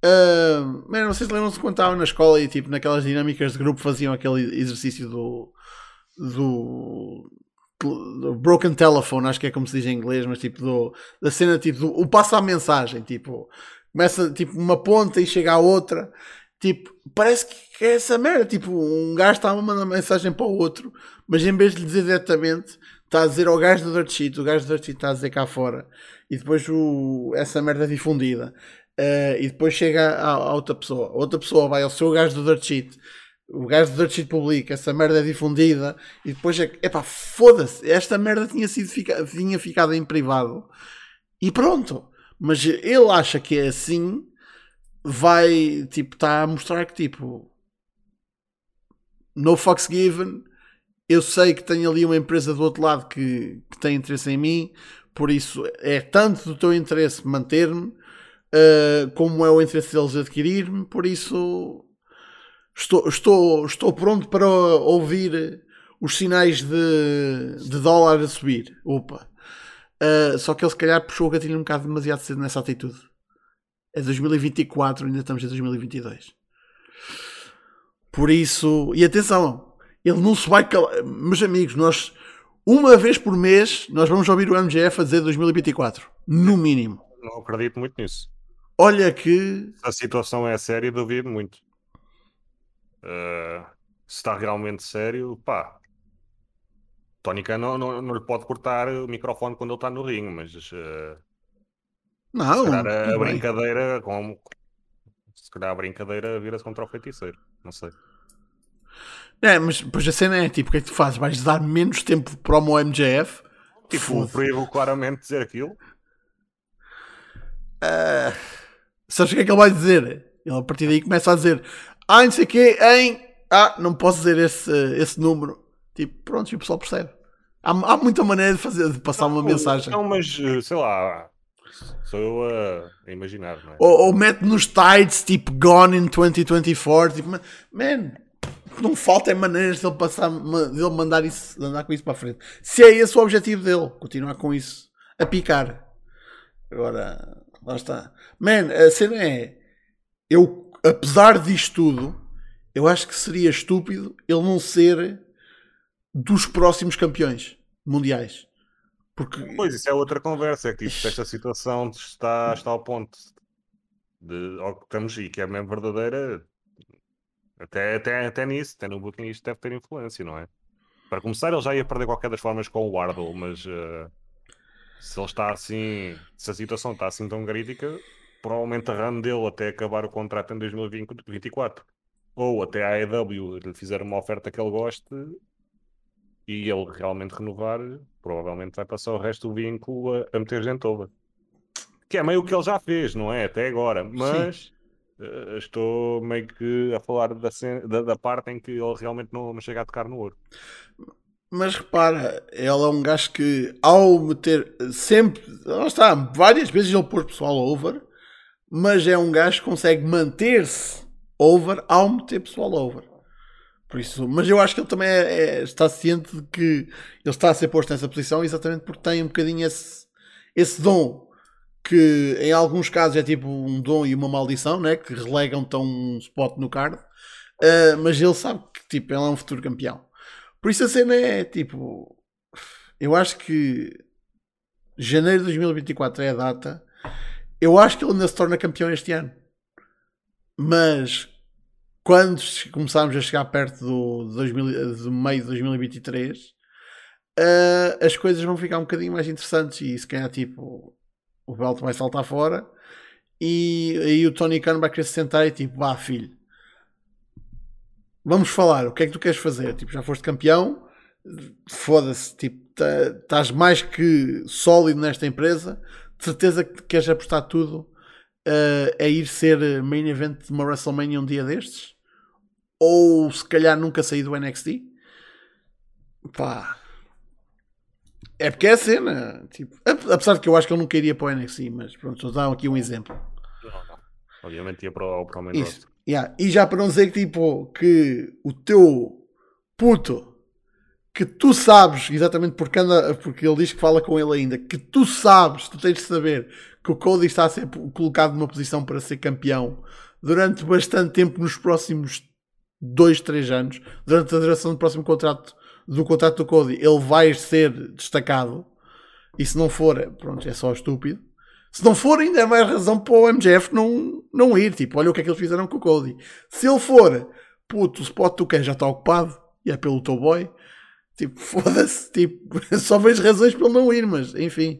Uh, sei se lembram-se quando estavam na escola e tipo naquelas dinâmicas de grupo faziam aquele exercício do, do, do broken telephone, acho que é como se diz em inglês, mas tipo do, da cena tipo do, o passa a mensagem, tipo começa tipo uma ponta e chega à outra, tipo parece que é essa merda, tipo um gajo está a mandar mensagem para o outro, mas em vez de lhe dizer diretamente está a dizer ao gajo do dirt sheet, o gajo do dirt sheet está a dizer cá fora e depois o, essa merda é difundida Uh, e depois chega a, a, outra pessoa. A outra pessoa vai ao seu gajo do Dirt Sheet. O gajo do Dirt Sheet publica, essa merda é difundida. E depois é epá, foda-se. Esta merda tinha, sido fica, tinha ficado em privado. E pronto. Mas ele acha que é assim. Vai, tipo, está a mostrar que, tipo, no fucks given. Eu sei que tenho ali uma empresa do outro lado que, que tem interesse em mim. Por isso é tanto do teu interesse manter-me uh, como é o interesse deles adquirir-me, por isso estou, estou, estou pronto para ouvir os sinais de, de dólar a subir. Opa. Uh, só que ele se calhar puxou o gatilho um bocado demasiado cedo nessa atitude. É 2024, ainda estamos em 2022. Por isso, e atenção, ele não se vai calar. Meus amigos, nós uma vez por mês nós vamos ouvir o MGF a dizer 2024. No mínimo. Não acredito muito nisso. Olha que. A situação é séria, duvido muito. Uh, se está realmente sério, pá. Tony Khan não, não, não, lhe pode cortar o microfone quando ele está no ringue, mas. Uh, não, se calhar a, brincadeira, com, se calhar a brincadeira vira-se contra o feiticeiro. Não sei. É, mas depois a cena é tipo: o que é que tu fazes? Vais dar menos tempo para o MJF? Tipo, proíbo claramente dizer aquilo. Uh, sabes o que é que ele vai dizer? Ele a partir daí começa a dizer: Ah, não sei o quê, em. Ah, não posso dizer esse, esse número. Tipo, pronto, e o pessoal percebe. Há, há muita maneira de, fazer, de passar uma mensagem. Não, mas eh, sei lá, sou eu a, a imaginar, não é? Ou, ou mete nos tides, tipo, Gone in 2024. Tipo, man, não falta maneiras de ele passar, de ele mandar isso, de andar com isso para a frente. Se é esse o objetivo dele, continuar com isso a picar. Agora, lá está. Man, a cena é, eu, apesar disto tudo, eu acho que seria estúpido ele não ser dos próximos campeões mundiais. Porque... Pois, isso é outra conversa. É que tipo, esta *laughs* situação está, está ao ponto de ao que estamos e que é mesmo verdadeira. Até, até, até nisso, até no booking, isto deve ter influência, não é? Para começar, ele já ia perder qualquer das formas com o Wardle, mas uh, se ele está assim, se a situação está assim tão crítica, provavelmente a run dele até acabar o contrato em 2024 ou até a AEW lhe fizer uma oferta que ele goste e ele realmente renovar, provavelmente vai passar o resto do vínculo a, a meter gente over. Que é meio o que ele já fez, não é? Até agora. Mas uh, estou meio que a falar da, da, da, parte em que ele realmente não, não chega a tocar no ouro. Mas repara, ele é um gajo que ao meter sempre, lá está, várias vezes ele pôs pessoal over, mas é um gajo que consegue manter-se over ao meter pessoal over. Por isso, mas eu acho que ele também é, é, está ciente de que ele está a ser posto nessa posição exatamente porque tem um bocadinho esse, esse dom que em alguns casos é tipo um dom e uma maldição, né? que relegam tão um spot no card, uh, mas ele sabe que tipo, ele é um futuro campeão. Por isso a cena é tipo, eu acho que janeiro de 2024 é a data. Eu acho que ele ainda se torna campeão este ano. Mas quando começarmos a chegar perto do, 2000, do meio de 2023, uh, eh, as coisas vão ficar um bocadinho mais interessantes e se calhar tipo o Belt vai saltar fora e aí o Tony Khan vai querer se sentar e tipo, vá filho, vamos falar, o que é que tu queres fazer? Tipo, já foste campeão, foda-se, tipo, estás mais que sólido nesta empresa, de certeza que queres apostar tudo uh, a ir ser main event de uma WrestleMania um dia destes? Ou se calhar nunca saí do NXT. Pá. É porque é a cena. Tipo, apesar de que eu acho que ele nunca iria para o NXT, mas pronto, só dar aqui um exemplo. Obviamente ia para o, para o Isso. Yeah. E já para não dizer que tipo que o teu puto que tu sabes, exatamente porque, anda, porque ele diz que fala com ele ainda, que tu sabes, tu tens de saber que o Cody está a ser colocado numa posição para ser campeão durante bastante tempo nos próximos dois, três anos, durante a duração do próximo contrato, do contrato do Cody, ele vai ser destacado. E se não for, pronto, é só estúpido. Se não for, ainda é mais razão para o MJF não, não ir. Tipo, olha o que é que eles fizeram com o Cody. Se ele for, puto, o spot do que já está ocupado e é pelo teu boy. Tipo, *laughs* foda-se. Tipo, *laughs* só vejo razões para ele não ir, mas enfim.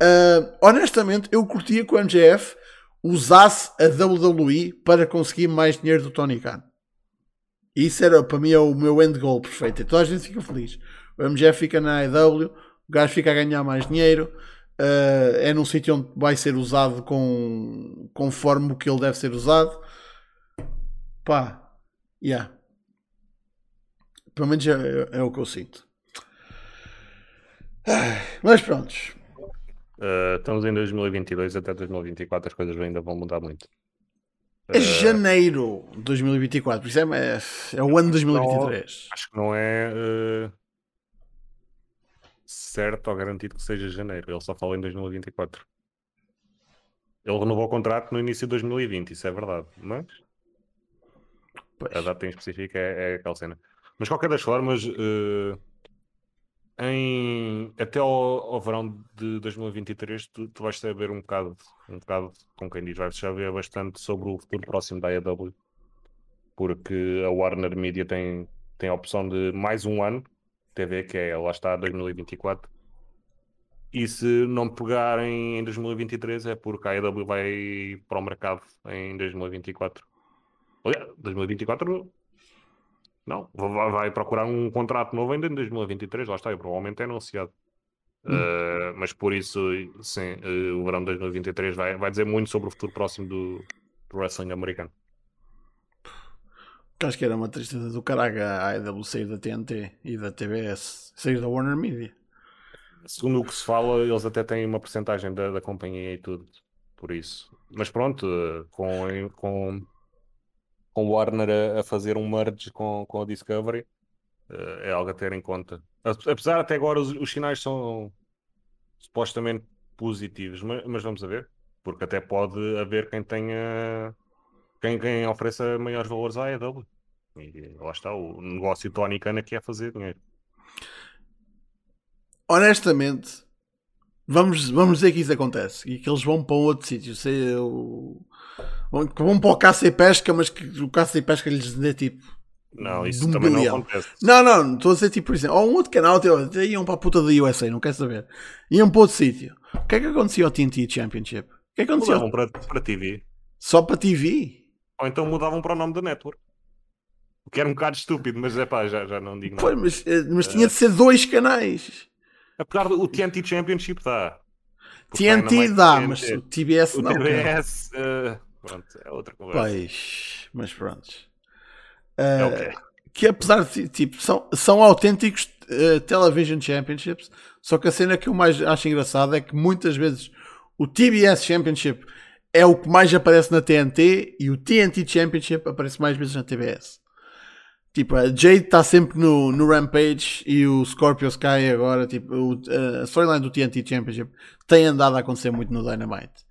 Uh, honestamente, eu curtia que o MJF usasse a WWE para conseguir mais dinheiro do Tony Khan. Isso era, para mim, é o meu end goal perfeito. Então a gente fica feliz. O MGF fica na AEW, o gajo fica a ganhar mais dinheiro, uh, é num sítio onde vai ser usado com, conforme o que ele deve ser usado. Pá, yeah. Pelo menos é, é, é o que eu sinto. Mas prontos. Uh, estamos em 2022, até 2024 as coisas ainda vão mudar muito. É janeiro de 2024, por isso é, é, é o ano de 2023. Não, acho que não é uh, certo ou garantido que seja janeiro. Ele só fala em 2024. Ele renovou o contrato no início de 2020, isso é verdade. Mas pois. a data em específico é, é aquela cena. Mas qualquer das formas, uh, em, até ao, ao, verão de 2023 tu, tu vais saber um bocado, um bocado, com quem diz, vais saber bastante sobre o futuro próximo da AEW, porque a Warner Media tem, tem a opção de mais um ano TV, que é, lá está, 2024. E se não pegarem em 2023 é porque a AEW vai para o mercado em 2024. Olha, 2024 não, vai procurar um contrato novo ainda em 2023, lá está, e provavelmente é anunciado. Hum. Uh, mas por isso, sim, uh, o verão de 2023 vai, vai dizer muito sobre o futuro próximo do, do wrestling americano. Acho que era uma tristeza do caralho a AEW sair da TNT e da TBS, sair da Warner Media. Segundo o que se fala, eles até têm uma porcentagem da, da companhia e tudo, por isso. Mas pronto, eh, com, com com Warner a, a, fazer um merge com, com a Discovery, uh, é algo a ter em conta. Apesar até agora os, os sinais são supostamente positivos, mas, mas, vamos a ver, porque até pode haver quem tenha quem, quem ofereça maiores valores à AEW. E lá está, o negócio Tony Khan que é fazer dinheiro. Honestamente, vamos, vamos dizer que isso acontece e que eles vão para um outro sítio. Sei, o, vão para o caça e pesca, mas que o caça e pesca lhes dê tipo. Não, isso um também bilhão. não acontece. Não, não, estou a dizer tipo, por exemplo, ou um outro canal, até iam para a puta da USA, não quer saber. Iam para outro sítio. O que é que acontecia ao TNT Championship? O que é que acontecia? Mudavam para, para TV. Só para TV? Ou então mudavam para o nome da network. O que era um bocado estúpido, mas é pá, já, já não digo nada. Mas, eh, mas tinha de ser dois canais. Apesar do TNT Championship dá. TNT dá, mas o TBS o não. TBS. Uh, pronto, é outra conversa. Pois, mas pronto. Uh, é okay. Que apesar de tipo, são, são autênticos uh, Television Championships, só que a cena que eu mais acho engraçada é que muitas vezes o TBS Championship é o que mais aparece na TNT e o TNT Championship aparece mais vezes na TBS. Tipo, a Jade está sempre no, no Rampage e o Scorpio Sky agora, tipo, o, a storyline do TNT Championship tem andado a acontecer muito no Dynamite.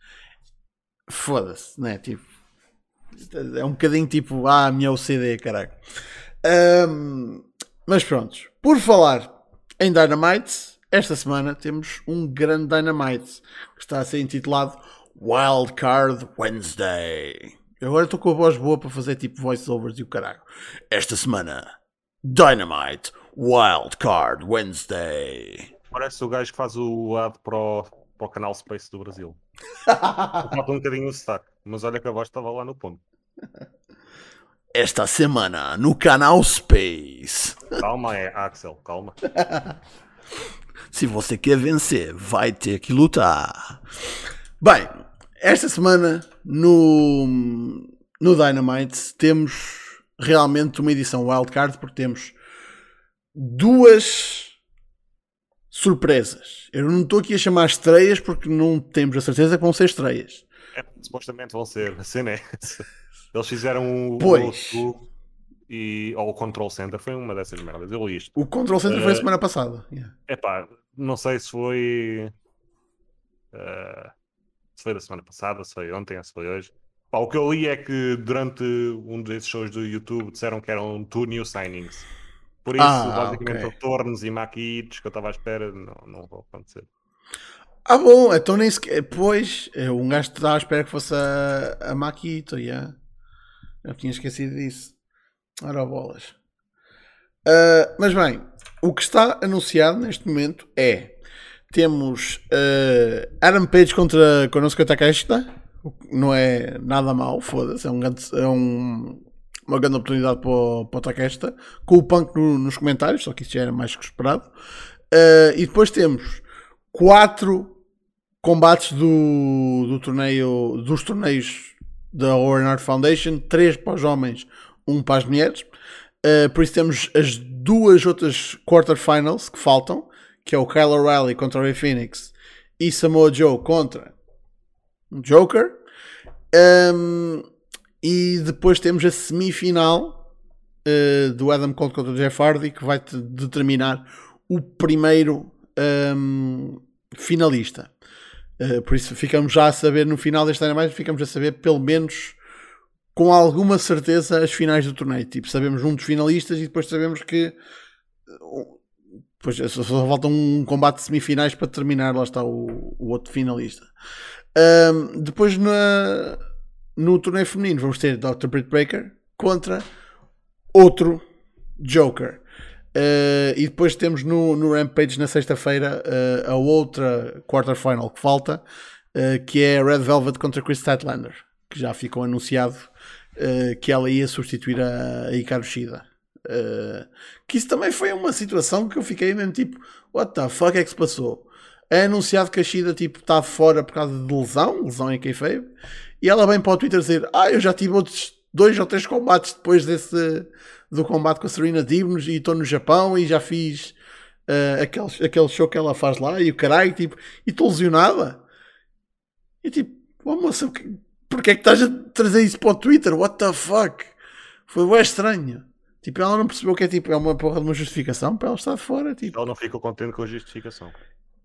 Foda-se, né? Tipo, é um bocadinho tipo, ah, a minha OCD, caralho. Um, mas pronto, por falar em Dynamite, esta semana temos um grande Dynamite que está a ser intitulado Wild Card Wednesday. Eu agora estou com a voz boa para fazer tipo voiceovers e o caralho. Esta semana, Dynamite Wild Card Wednesday. Parece o gajo que faz o ad para o, para o canal Space do Brasil. Falta um bocadinho o destaque, mas olha que a voz estava lá no ponto. Esta semana, no canal Space. Calma, é Axel, calma. *laughs* Se você quer vencer, vai ter que lutar. Bem, esta semana no, no Dynamite temos realmente uma edição wildcard porque temos duas surpresas. Eu não estou aqui a chamar estreias porque não temos a certeza que vão ser estreias. É, supostamente vão ser, a cena é Eles fizeram o, pois. o e ou o Control Center foi uma dessas merdas. Eu li isto. O Control Center uh, foi a semana passada. É pá, não sei se foi. Uh, se foi da semana passada, se foi ontem, se foi hoje. Pá, o que eu li é que durante um desses shows do YouTube disseram que eram two new signings. Por isso, ah, basicamente, okay. tornos e maquitos que eu estava à espera não, não vão acontecer. Ah, bom, então nem sequer. Pois, um gajo estava à espera que fosse a, a Maquito, yeah. Eu tinha esquecido disso. Ora, bolas. Uh, mas bem, o que está anunciado neste momento é temos uh, Adam Page contra Konosuke Takeshita. Não é nada mal, foda-se. É, um, é um, uma grande oportunidade para o, para o Takeshita. Com o Punk no, nos comentários, só que isso já era mais que esperado. Uh, e depois temos quatro combates do, do torneio, dos torneios da Art Foundation. Três para os homens, um para as mulheres. Uh, por isso temos as duas outras quarterfinals que faltam que é o Kyle O'Reilly contra o Ray Phoenix e Samoa Joe contra Joker. Um, e depois temos a semifinal uh, do Adam Cole contra o Jeff Hardy que vai determinar o primeiro um, finalista. Uh, por isso ficamos já a saber no final deste ano mais, ficamos a saber pelo menos com alguma certeza as finais do torneio. Tipo, sabemos um dos finalistas e depois sabemos que Pois só, só falta um combate de semifinais para terminar, lá está o, o outro finalista. Um, depois na, no torneio feminino vamos ter Dr. Britt Breaker contra outro Joker. Uh, e depois temos no, no Rampage na sexta-feira uh, a outra quarterfinal que falta, uh, que é Red Velvet contra Chris Statlander, que já ficou anunciado que ela ia substituir a, a Shida. que isso também foi uma situação que eu fiquei mesmo tipo, what the fuck é que se passou? É anunciado que a Shida tipo, está fora por causa de lesão, lesão em kayfabe, e ela vem para o Twitter dizer, ah, eu já tive outros dois ou três combates depois desse do combate com a Serena Divnos e estou no Japão e já fiz uh, aquele, aquele show que ela faz lá e o caralho, tipo, e estou lesionada. E tipo, oh moça, porque é que estás a trazer isso para o Twitter? What the fuck? Foi bem estranho. Tipo, ela não percebeu que é tipo, é uma porra de uma justificação para ela estar fora. Tipo. Ela não ficou contente com a justificação.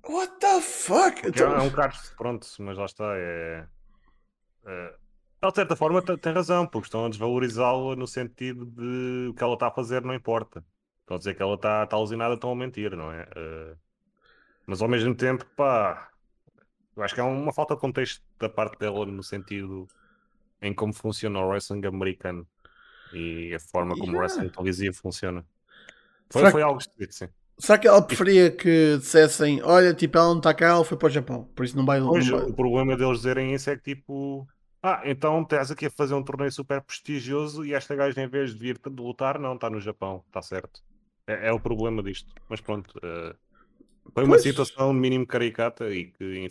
What the fuck? É um bocado, pronto, mas lá está, é... é ela, de certa forma, tem razão, porque estão a desvalorizá-la no sentido de o que ela está a fazer não importa. Estão a dizer que ela está, está alucinada, estão a mentir, não é? Uh, mas ao mesmo tempo, pá, eu acho que é uma falta de contexto da parte dela no sentido em como funciona o wrestling americano e a forma como yeah. o wrestling televisivo funciona. Foi, foi algo esquisito, sim. Será que ela preferia que dissessem: Olha, tipo, ela não está cá, ela foi para o Japão, por isso não vai. Pois, não vai... O problema deles dizerem isso é que, tipo, ah, então estás aqui a fazer um torneio super prestigioso e esta gaja, em vez de vir de lutar, não, está no Japão, está certo. É, é, o problema disto. Mas pronto, uh, foi uma pois. situação mínimo caricata e que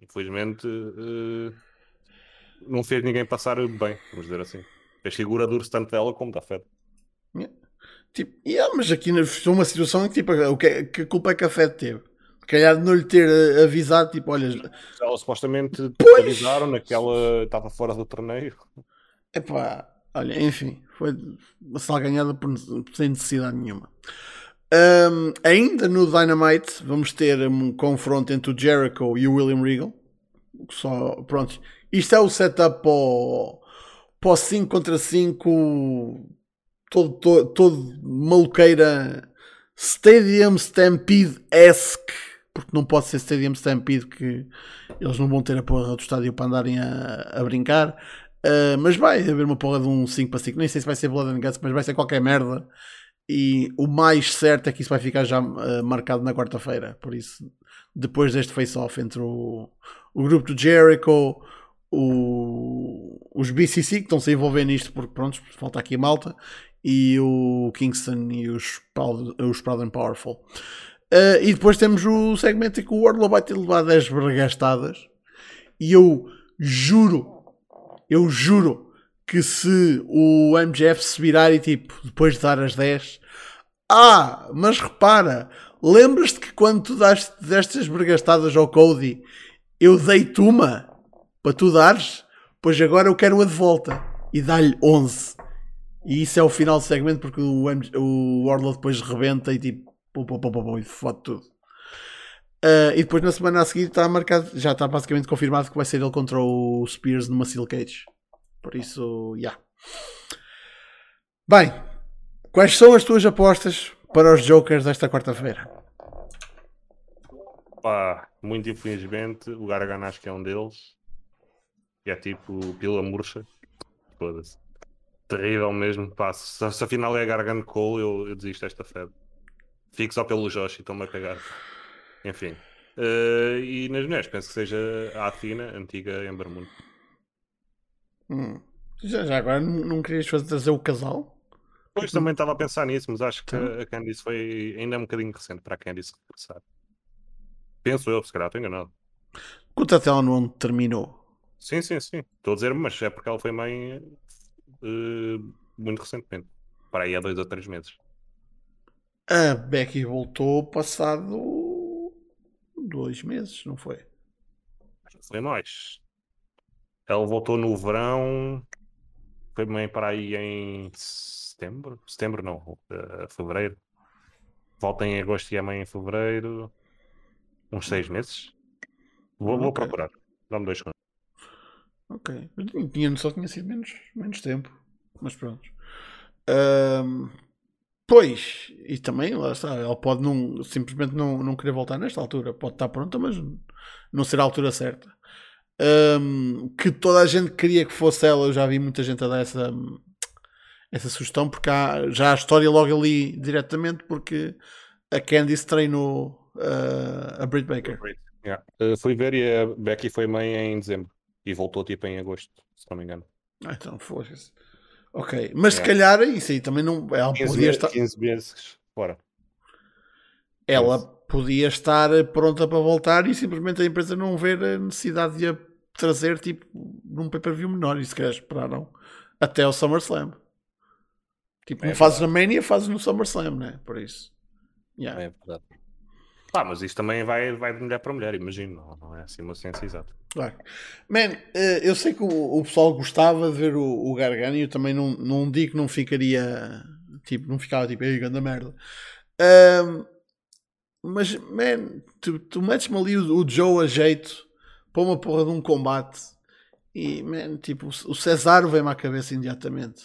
infelizmente uh, não fez ninguém passar bem, vamos dizer assim. Fez figura duro tanto dela como da Fed. Yeah. Tipo, yeah, mas aqui foi uma situação em que, tipo, o que, que culpa é que a Fed teve? calhar de não lhe ter eh, avisado, tipo, olha. Ela supostamente pois. avisaram naquela. estava fora do torneio. Epá, olha, enfim, foi uma salganhada por, sem necessidade nenhuma. Um, ainda no Dynamite, vamos ter um confronto entre o Jericho e o William Regal. Só, pronto, isto é o setup para o, para o 5 contra 5, todo, todo, todo maluqueira, Stadium Stampede-esque porque não pode ser Stadium Stampede que eles não vão ter a porra do estádio para andarem a, a brincar. Uh, mas vai haver uma porra de um 5 para 5. Nem sei se vai ser Blood and Guts, mas vai ser qualquer merda. E o mais certo é que isso vai ficar já uh, marcado na quarta-feira. Por isso, depois deste face-off entre o, o grupo do Jericho, o, os BCC que estão-se a envolver nisto, porque pronto, falta aqui malta, e o Kingston e os, Proud and Powerful. Uh, e depois temos o segmento em que o Wardlow vai ter levado 10 bregastadas. E eu juro, eu juro que se o MGF se virar e tipo, depois de dar as 10, ah, mas repara, lembras-te que quando tu daste destas bregastadas ao Cody, eu dei-te uma para tu dares? Pois agora eu quero a de volta e dá-lhe 11. E isso é o final do segmento porque o, o Wardlow depois rebenta e tipo, pum, pum, pum, pum, e fode tudo. Uh, e depois na semana a seguir está marcado, já está basicamente confirmado que vai ser ele contra o Spears numa Steel Cage. Por isso, já. Yeah. Bem, quais são as tuas apostas para os Jokers desta quarta-feira? Pá, muito infelizmente, o Gargano acho que é um deles. E é tipo pila murcha. Foda-se. Terrível mesmo. Pá, se, se afinal é Gargano Cole, eu, eu desisto esta febre. Fico só pelo Josh e estou-me a cagar. Enfim. Uh, e nas mulheres, penso que seja a Athena, antiga Ember Moon. Hum. Já, já agora não, não querias fazer trazer o casal? Pois também estava a pensar nisso, mas acho que a Candice foi ainda um bocadinho recente para a Candice regressar. Penso eu, se calhar estou enganado. Quanto ela não terminou? Sim, sim, sim. Estou a dizer, mas é porque ela foi mãe uh, muito recentemente. Para aí há dois ou três meses. A Becky voltou passado dois meses, não foi? Foi nós. Ela voltou no verão. Foi bem para aí em setembro? Setembro não, uh, fevereiro. Volta em agosto e mãe em fevereiro. Uns seis meses. Vou, okay. vou procurar. Dá-me dois segundos. Ok. Tinha, só tinha sido menos, menos tempo. Mas pronto. Um, Pois, e também, lá está, ele pode não, simplesmente não, não querer voltar nesta altura. Pode estar pronta, mas não ser a altura certa. Um, que toda a gente queria que fosse ela, eu já vi muita gente a dar essa, essa sugestão, porque há já a história logo ali diretamente, porque a Candice treinou uh, a Britt Baker. Yeah. Uh, fui ver e a Becky foi mãe em dezembro e voltou tipo em agosto, se não me engano. Ah, então foda-se. Ok, mas se calhar isso aí também não. Ela 15 podia estar. 15 meses fora. Ela podia estar pronta para voltar e simplesmente a empresa não ver a necessidade de a trazer tipo num pay-per-view menor e se calhar esperaram até o SummerSlam. Tipo, é não fazes na Mania, fazes no SummerSlam, né? Por isso. Yeah. É verdade. Pá, mas isto também vai, vai de mulher para mulher, imagino, não, não é assim uma ciência exata. Claro. Man, eh, eu sei que o, o pessoal gostava de ver o, o Gargano e eu também não, não digo que não ficaria tipo, não ficava tipo, ei, grande merda. Um, mas, man, tu, tu metes-me ali o, o, Joe a jeito para uma porra de um combate e, man, tipo, o Cesaro vem-me à cabeça imediatamente.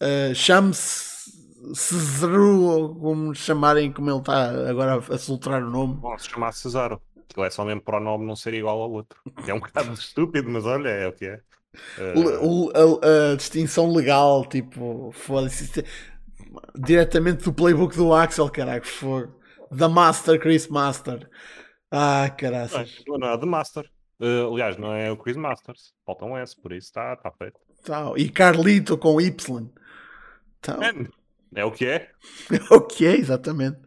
Uh, Chame-se Cesaro, ou como chamarem, como ele está agora a soltar o nome. Bom, se chamar Cesaro. Aquilo é só mesmo para o nome não ser igual ao outro. É um bocado *laughs* estúpido, mas olha, é o que é. Uh... A, a, a, distinção legal, tipo, foda-se. Diretamente do playbook do Axel, caralho, for The Master, Chris Master. Ah, caraças. Não, não é The Master. Uh, aliás, não é o Chris Masters. Falta um S, por isso está tá feito. Tá, e Carlito com Y. Então... É o que é? É o que é, exatamente.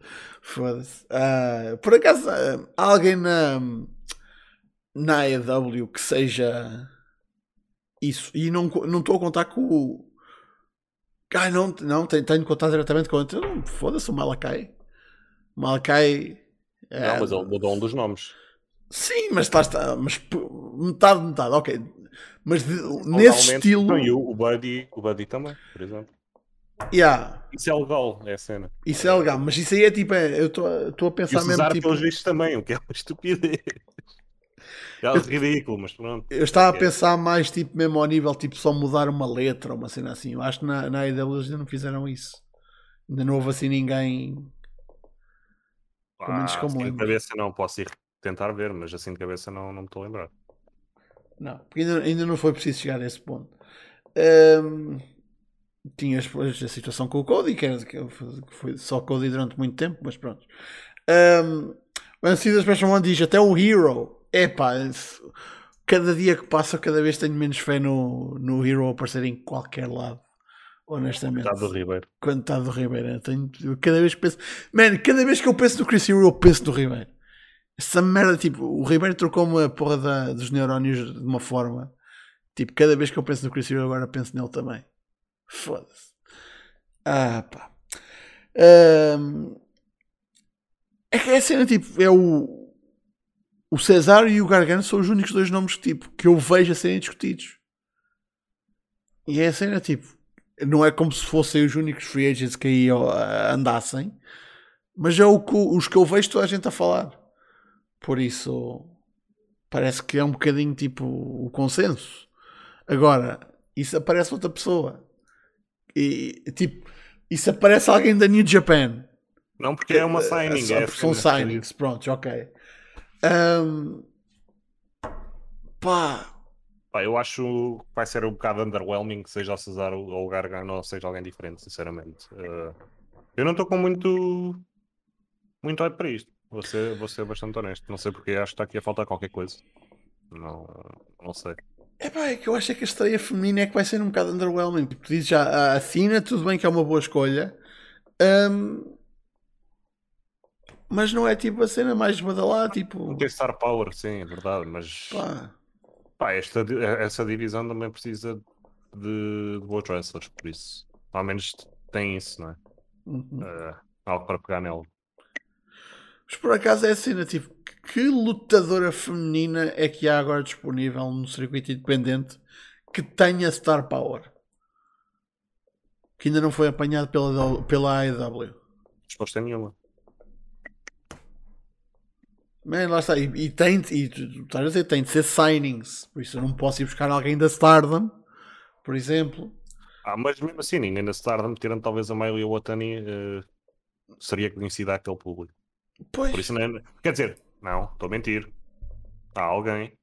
Foda-se. Uh, por acaso, uh, alguém na, na AEW que seja isso. E não estou a contar com o. Ai, não, não tenho, tenho contar diretamente com o. Foda-se, o Malakai. Malakai. É... Não, mas ele mudou um dos nomes. Sim, mas está, está mas metade, metade, ok. Mas de, nesse estilo. Não, e o Buddy, o Buddy também, por exemplo. Yeah. Isso é legal, é a cena. Isso é legal, mas isso aí é tipo, é, eu estou a pensar e mesmo. Tipo... pelos vistos também, o que é uma estupidez. É eu, ridículo, mas pronto. Eu estava a é. pensar mais tipo mesmo ao nível tipo só mudar uma letra ou uma cena assim. Eu acho que na, na AEW ainda não fizeram isso. Ainda não houve assim ninguém. Ah, Pelo menos como assim de cabeça não, posso ir tentar ver, mas assim de cabeça não, não me estou a lembrar. Não, porque ainda, ainda não foi preciso chegar a esse ponto. Um, tinhas depois a situação com o Cody, que, era, que foi só Cody durante muito tempo, mas pronto. Um, o Ansidas Special One diz até o Hero. Epá, cada dia que passa, cada vez tenho menos fé no, no Hero aparecer em qualquer lado. Honestamente. Coitado do Ribeiro. Coitado do Ribeiro. Tenho, cada vez que penso. Man, cada vez que eu penso no Chris Hero, eu penso no Ribeiro. Essa merda, tipo, o Ribeiro trocou-me a porra da, dos neurónios de uma forma. Tipo, cada vez que eu penso no Chris Hero, agora penso nele também. Foda-se. Ah, pá. Um, é que é cena, tipo, é o. O Cesar e o Gargano são os únicos dois nomes tipo, que eu vejo a serem discutidos. E é a cena, tipo, não é como se fossem os únicos free agents que aí andassem, mas é o que, os que eu vejo toda a gente a falar. Por isso, parece que é um bocadinho tipo o consenso. Agora, isso aparece outra pessoa e tipo, isso aparece alguém da New Japan. Não, porque é uma signing. É, é são signings, pronto, ok. Um, pá. pá. Eu acho que vai ser um bocado underwhelming, seja o Cesaro ou o Gargano, ou seja alguém diferente, sinceramente. Uh, eu não estou com muito. Muito hype para isto. Vou ser, vou ser bastante honesto. Não sei porque acho que está aqui a faltar qualquer coisa. Não, não sei. É pá, é que eu acho é que a estreia feminina é que vai ser um bocado underwhelming. Tipo, dizes já a Cina, tudo bem que é uma boa escolha, um, mas não é tipo a cena mais badalada. Tipo, não tem Star Power, sim, é verdade, mas pá. Pá, esta, essa divisão também precisa de, de boas wrestlers, por isso, ao menos tem isso, não é? Uhum. Uh, algo para pegar nela. Mas por acaso é a cena, tipo, que lutadora feminina é que há agora disponível no circuito independente que tenha Star Power? Que ainda não foi apanhado pela, pela AEW. Resposta nenhuma. Man, lá está. E, e tem, e, a dizer, tem de ser signings. Por isso eu não posso ir buscar alguém da Stardom, por exemplo. Ah, mas mesmo assim, ninguém na Stardom, tirando talvez a Miley ou a Tani, uh, seria conhecida àquele público. Pois. Por isso, não é... quer dizer, não, estou a mentir. Há alguém.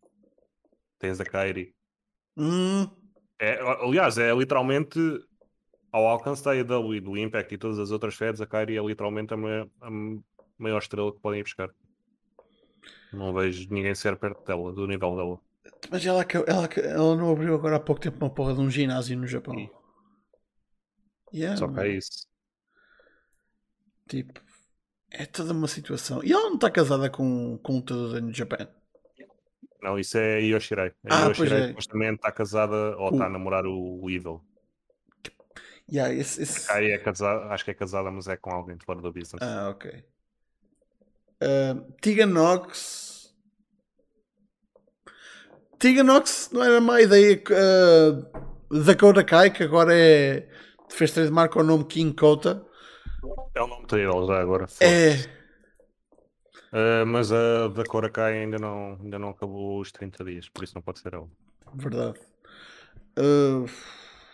Tens a Kairi. Hum. É, aliás, é literalmente ao alcance da AEW e do Impact e todas as outras feds, a Kairi é literalmente a maior, a maior estrela que podem ir buscar. Não vejo ninguém ser perto dela, do nível dela. Mas ela, ela, ela não abriu agora há pouco tempo uma porra de um ginásio no Japão. Yeah, Só que é isso. Tipo, é toda uma situação. E ela não está casada com, com um lutador no Japão? Não, isso é Yoshirai. A ah, Yoshirai é. supostamente está casada ou está a namorar o, o Evil. Yeah, esse, esse... é casada, acho que é casada, mas é com alguém de fora do business. Ah, ok. Uh, Tiga Nox. Tiga Nox não era má ideia uh, da Kota Kai, que agora é. fez trademark ao nome King Kota. É o nome dele já agora. É. Uh, mas a da Korakai ainda não, ainda não acabou os 30 dias, por isso não pode ser ela. Verdade. Uh...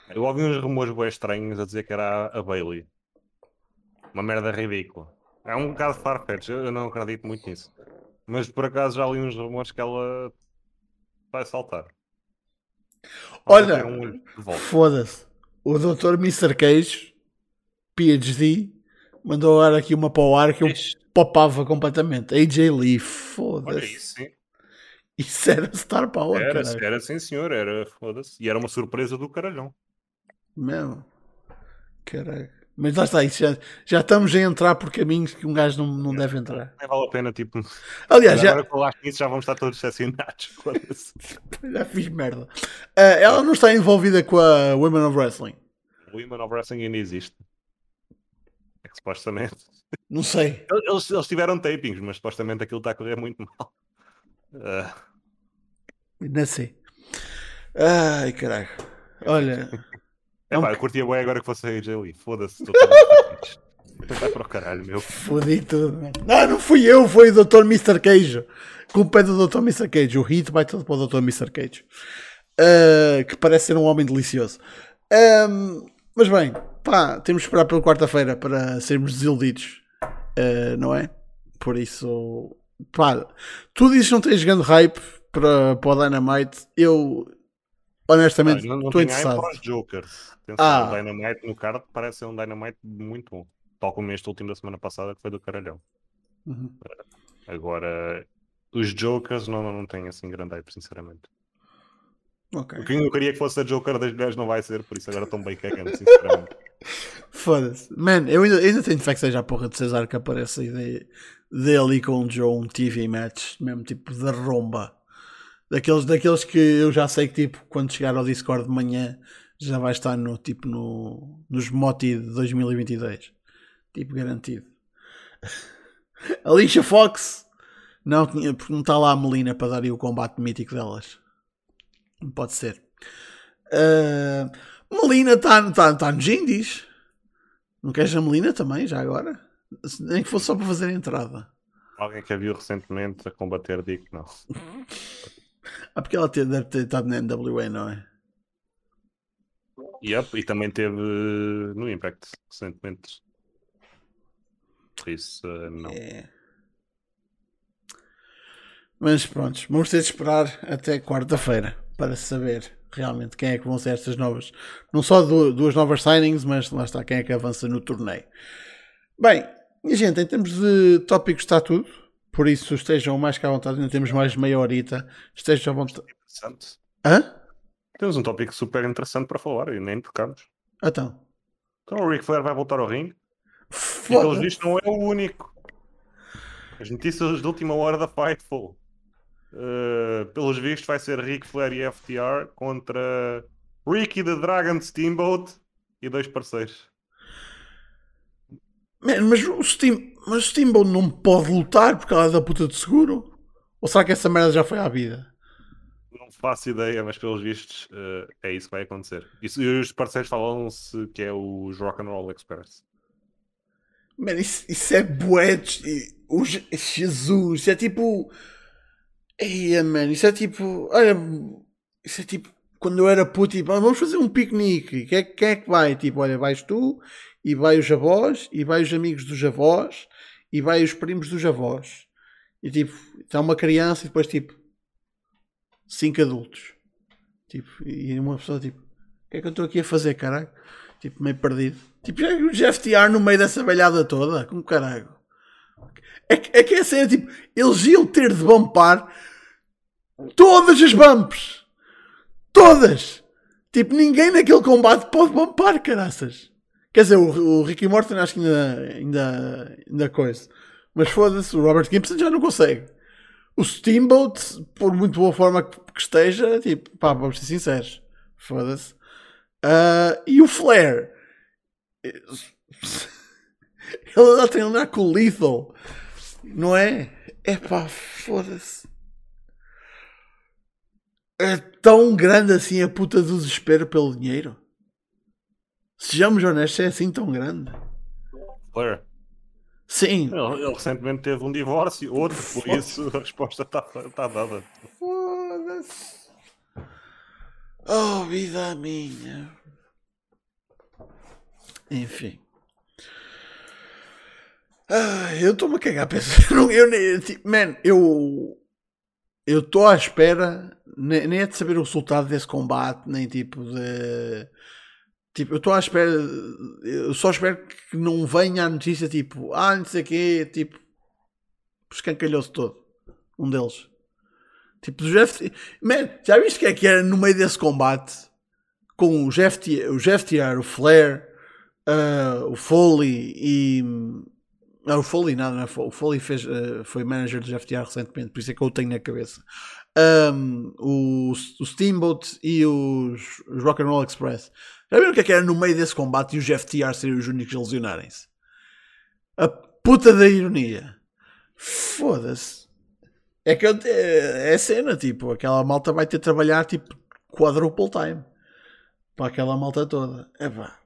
Eu ouvi uns rumores bem estranhos a dizer que era a Bailey. Uma merda ridícula. É um bocado farfetch, eu não acredito muito nisso. Mas por acaso já li uns rumores que ela vai saltar. Olha, um foda-se. O Dr. Mr. Cage, PhD, mandou agora aqui uma para o ar que eu popava completamente. AJ Lee, foda-se. Isso. Isso era Star Power, Era, caralho. era sim senhor, era, foda-se. E era uma surpresa do caralhão. Mesmo. Caralho. Mas lá está, isso já, já estamos a entrar por caminhos que um gajo não, não deve entrar. Nem vale a pena, tipo. Aliás, já. Agora que falaste nisso, já vamos estar todos decepcionados. *laughs* *laughs* já fiz merda. Uh, ela não está envolvida com a Women of Wrestling. Women of Wrestling ainda existe. É que supostamente. *laughs* Não sei. Eles, eles tiveram tapings, mas supostamente aquilo está a correr muito mal. Uh... Não sei. Ai, caralho. Olha. É pá, eu curtia bem agora que fosse a AJ Lee. Foda-se. Vai para o caralho, meu. Fodi tudo, mano. Não, não fui eu, foi o Dr. Mr. Cage. Culpa é do Dr. Mr. Cage. O hit vai todo para o Dr. Mr. Cage. Uh, que parece ser um homem delicioso. Um, mas bem, pá, temos que esperar pela quarta-feira para sermos desiludidos. Uh, não é? Por isso, pá, tu dizes que não tens grande hype para, para o Dynamite. Eu honestamente estou interessado. Para os Jokers. Atenção, ah. o Dynamite no card parece ser um Dynamite muito bom. Tal como este último da semana passada que foi do Caralhão. Uhum. Agora, os Jokers não, não têm assim grande hype, sinceramente. Okay. O que eu queria que fosse a Joker das mulheres não vai ser, por isso agora estão bem cagando, sinceramente. *laughs* Foda-se. Man, eu ainda, ainda tenho fé que seja a porra de Cesar que apareça e dê, ali com o Joe um TV match, mesmo tipo da romba. Daqueles, daqueles que eu já sei que tipo, quando chegar ao Discord de manhã já vai estar no tipo no, nos Moti de 2022. Tipo garantido. *laughs* Alicia Fox não, porque não está lá a Melina para dar o combate mítico delas. Pode ser. Uh, Melina está tá, tá nos Indies. Não queres a Melina também, já agora? Nem que fosse só para fazer a entrada. Alguém que a viu recentemente a combater, digo não. *laughs* ah, porque ela deve ter estado na NWA, não é? Yep, e também teve no Impact recentemente. Por isso, uh, não. É. Mas pronto, vamos ter de esperar até quarta-feira para saber realmente quem é que vão ser estas novas. Não só duas novas signings, mas lá está quem é que avança no torneio. Bem, gente, em termos de tópicos está tudo. Por isso estejam mais que à vontade, ainda temos mais meia horita. Estejam à vontade. Interessante. Hã? Temos um tópico super interessante para falar e nem tocamos. Então. Então o Ric Flair vai voltar ao ringue. Foda. E pelos vistos não é o único. As notícias de última hora da Fightful. Uh, pelos vistos vai ser Ric Flair e FTR contra Ricky the Dragon Steamboat e dois parceiros. Man, mas o Steam, mas o Steamboat não pode lutar por causa da puta de seguro? Ou será que essa merda já foi à vida? Não faço ideia, mas pelos vistos uh, é isso que vai acontecer. Isso, e os parceiros falam-se que é os Rock and Roll Express. Man, isso, isso é bué. Jesus, isso é tipo Eia, mano, isso é tipo. Olha, isso é tipo. quando eu era puto, tipo, ah, vamos fazer um piquenique. Quem é, quem é que vai? Tipo, olha, vais tu, e vai os avós, e vai os amigos dos avós, e vai os primos dos avós. E tipo, está uma criança e depois tipo, cinco adultos. Tipo, e uma pessoa tipo, o que é que eu estou aqui a fazer, caralho? Tipo, meio perdido. Tipo, o Jeff TR no meio dessa velhada toda, como caralho. É, é que é assim, tipo, eles iam ter de bumpar todas as bumps. Todas! Tipo, ninguém naquele combate pode bumpar, caraças. Quer dizer, o, o Ricky Morton acho que ainda, ainda, ainda coisa. Mas foda-se, o Robert Gibson já não consegue. O Steamboat, por muito boa forma que, esteja, tipo, pá, vamos ser sinceros. Foda-se. Uh, e o Flair. Ele está a treinar com o Lethal. Não é? É pá, foda-se. É tão grande assim a puta do desespero pelo dinheiro? Sejamos honestos, é assim tão grande. Flair. Sim. Ele, ele, recentemente teve um divórcio, outro, por isso a resposta está tá dada. Foda-se. Oh, vida minha. Enfim. Ah, eu estou-me a cagar a pensar. *laughs* Eu, eu, tipo, man, eu. Eu estou à espera. Nem, nem é de saber o resultado desse combate, nem tipo de. Tipo, eu estou à espera. Eu só espero que não venha a notícia tipo. Ah, não sei o quê. Tipo. Escancalhou-se todo. Um deles. Tipo, o Jeff. Man, já viste o que é que era no meio desse combate? Com o Jeff, o Jeff TR, o Flair, uh, o Foley e. Não, o Foley nada, não é? O Foley fez, uh, foi manager do FTR recentemente, por isso é que eu o tenho na cabeça. Um, o, o Steamboat e os, os Rock and Roll Express. Já viram o que é que era no meio desse combate e os FTR serem os únicos a lesionarem-se? A puta da ironia. Foda-se. É que é, é cena, tipo, aquela malta vai ter de trabalhar tipo quadruple time para aquela malta toda. É pá.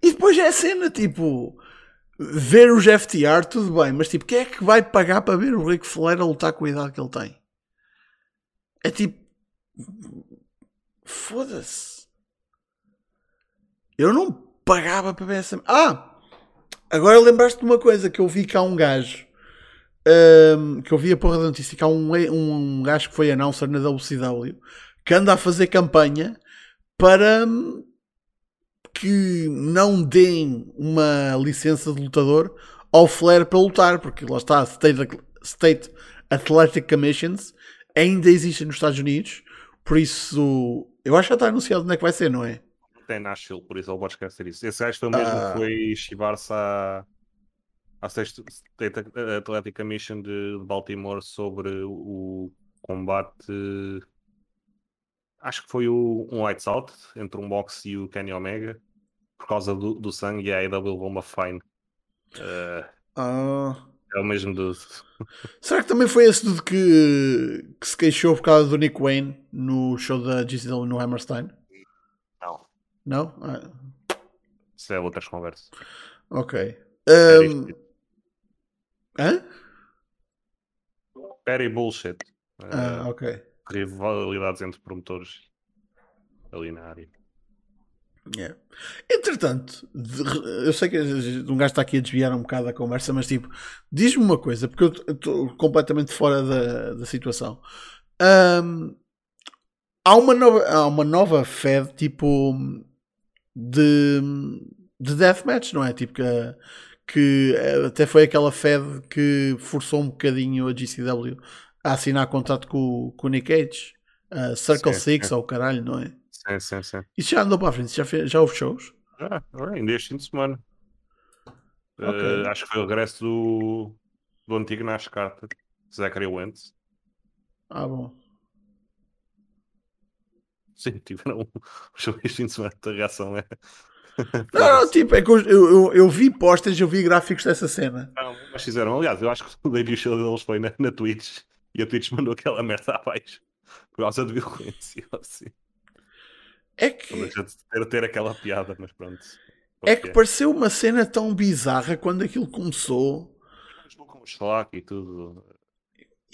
E depois é a cena, tipo, ver os FTR, tudo bem, mas tipo, quem é que vai pagar para ver o Rick Flair a lutar com a idade que ele tem? É tipo. Foda-se. Eu não pagava para ver essa. Ah! Agora lembraste de uma coisa que eu vi cá um gajo. Um, que eu vi a porra da notícia. Há um, um, um gajo que foi announcer na WCW que anda a fazer campanha para que não deem uma licença de lutador ao Flair para lutar, porque lá está, State, State Athletic Commissions ainda existem nos Estados Unidos, por isso eu acho que já está anunciado onde é que vai ser, não é? Tem Nashville, por isso ele pode esquecer isso. Esse gajo foi o mesmo ah. que foi chivar-se à, à State Athletic Commission de Baltimore sobre o combate acho que foi o, um Lights Out entre um box e o Kenny Omega por causa do, do sangue e a AEW levou uma fine. Uh, ah. É o mesmo do. *laughs* Será que também foi esse dude que, que se queixou por causa do Nick Wayne no show da GCW no Hammerstein? Não. Não? Ah. Isso é outras conversas. Ok. Um... Hã? Very bullshit. Ah, uh, ok. Rivalidades entre promotores ali na área. Yeah. Entretanto, eu sei que um gajo está aqui a desviar um bocado a conversa, mas tipo, diz-me uma coisa, porque eu estou completamente fora da, da situação. Um, há, uma nova, há uma nova Fed tipo de, de deathmatch, não é? Tipo que, que até foi aquela Fed que forçou um bocadinho a GCW a assinar contrato com, com o Nick Cage, uh, Circle sim, Six ou caralho, não é? Sim, sim, sim. Isso já andou para a frente? Já, fez, já houve shows? Ah, ainda este fim de semana. Okay. Uh, acho que foi o regresso do, do antigo NASCAR, Zachary Wentz. Ah, bom. Sim, *laughs* tiveram um show este fim de semana. A reação é. *laughs* Não, não, tipo, é que eu, eu, eu vi postas, eu vi gráficos dessa cena. Não, mas fizeram, aliás, eu acho que o *laughs* debut show deles foi na, na Twitch e a Twitch *laughs* mandou aquela merda abaixo por causa de violência. *laughs* Assim. É que. Não deixa de ter, ter aquela piada, mas pronto. É que pareceu uma cena tão bizarra quando aquilo começou. Com o Slack e tudo.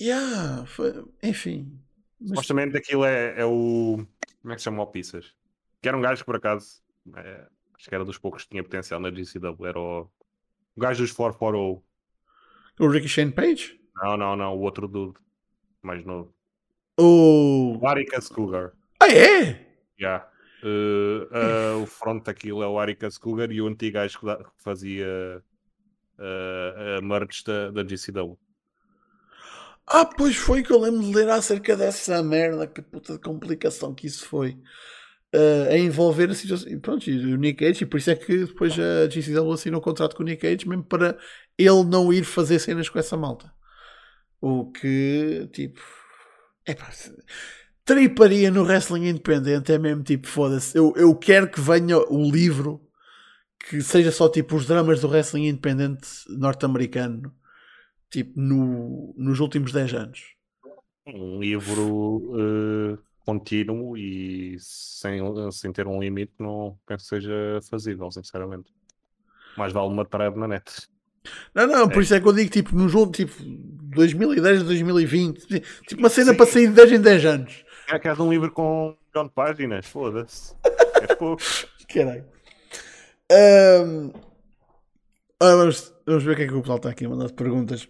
Yeah, foi... enfim. Mas... Supostamente aquilo é, é o. Como é que se chama o Pizzas? Que era um gajo que por acaso. É, acho que era dos poucos que tinha potencial na GCW. Era o, o gajo dos 440. O Ricky Shane Page? Não, não, não. O outro dude. Mais novo. O. Aricas Cougar. Ah, é? Yeah. Uh, uh, o front daquilo é o Aricas Cougar e o antigo gajo que, fazia uh, a merch da, da GCW. Ah, pois foi que eu lembro de ler acerca dessa merda, que puta de complicação que isso foi. Uh, a envolver a situação. E pronto, o Nick Cage, e por isso é que depois a GCW assinou o contrato com o Nick Cage, mesmo para ele não ir fazer cenas com essa malta. O que, tipo. É pá. Triparia no wrestling independente é mesmo tipo, foda-se. Eu, eu quero que venha o livro que seja só tipo os dramas do wrestling independente norte-americano tipo, no, nos últimos 10 anos? Um livro uh, contínuo e sem, sem ter um limite, não penso que seja fazível, sinceramente. Mais vale uma thread na net. Não, não, por é. isso é que eu digo, tipo, no jogo, tipo, 2010 2020, tipo, uma cena Sim. para sair de 10 em 10 anos. É que é um livro com John páginas, foda-se. É pouco. *laughs* Caralho. Um, vamos, vamos ver o que é que o pessoal está aqui a mandar de perguntas.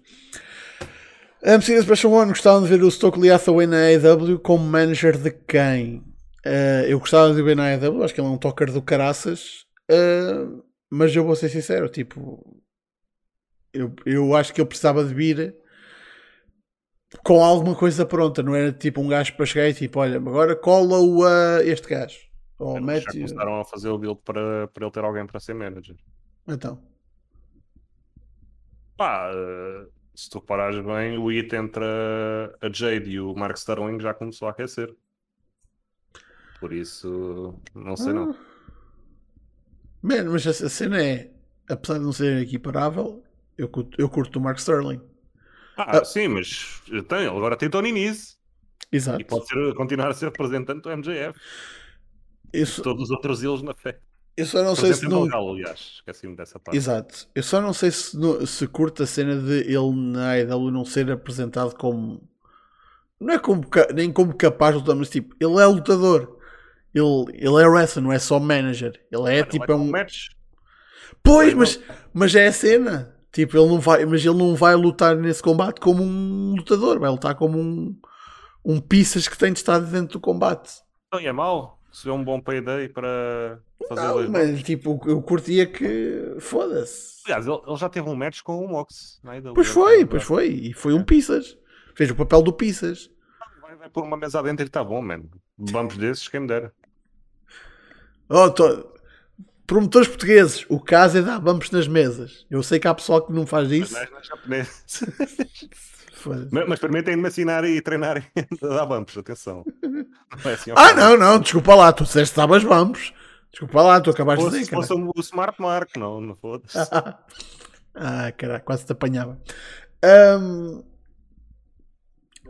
A MC Special One gostavam de ver o Stokely Hathaway na AEW como manager de quem? Uh, eu gostava de ver na AEW, acho que ele é um toker do caraças, uh, mas eu vou ser sincero, tipo, eu, eu acho que ele precisava de vir com alguma coisa pronta, não era tipo um gajo para chegar e tipo, olha, agora cola o, uh, este gajo. Ou mete... Já começaram a fazer o build para, para ele ter alguém para ser manager. Então. Pá, uh, se tu parares bem, o hit entre a, Jade e o Mark Sterling já começou a aquecer. Por isso, não sei ah. não. Mano, mas a cena é, apesar de não ser equiparável, eu, eu curto o Mark Sterling. Ah, ah. sim, mas tem, agora tem Tony Nese. Exato. E pode ser, continuar a ser representante do MJF. Isso... Todos os outros eles na fé. Eu só não sei se não... Galo, aliás, esqueci-me dessa parte. Exato. Eu só não sei se, se curta a cena de ele na AEW não ser apresentado como não é como, nem como capaz de lutar, mas tipo, ele é lutador. Ele, ele é wrestler, não é só manager. Ele é tipo é um. Match. Pois, mas, mas é a cena. Tipo, ele não vai, mas ele não vai lutar nesse combate como um lutador, vai lutar como um, um pizzas que tem de estar dentro do combate. Não, é mau. Se é um bom payday para fazer não, mas tipo, eu curtia que foda-se. Aliás, ele, ele, já teve um match com o Mox. Pois foi, pois foi. E foi um pizzas. Fez o papel do pizzas. Vai, vai pôr uma mesa dentro e está bom, mano. Vamos desses, quem me dera. Oh, tô... Promotores portugueses, o caso é dar bumps nas mesas. Eu sei que há pessoal que não faz isso. Mas, *laughs* mas, mas permitem-me assinar e treinar *laughs* a dar bumps, atenção. Não é assim, ah, não, não, desculpa lá, tu disseste que estavas bumps. Desculpa lá, tu acabaste de dizer. Se fosse o Smart Mark, não, não foda-se. *laughs* ah, caralho, quase te apanhava. Um...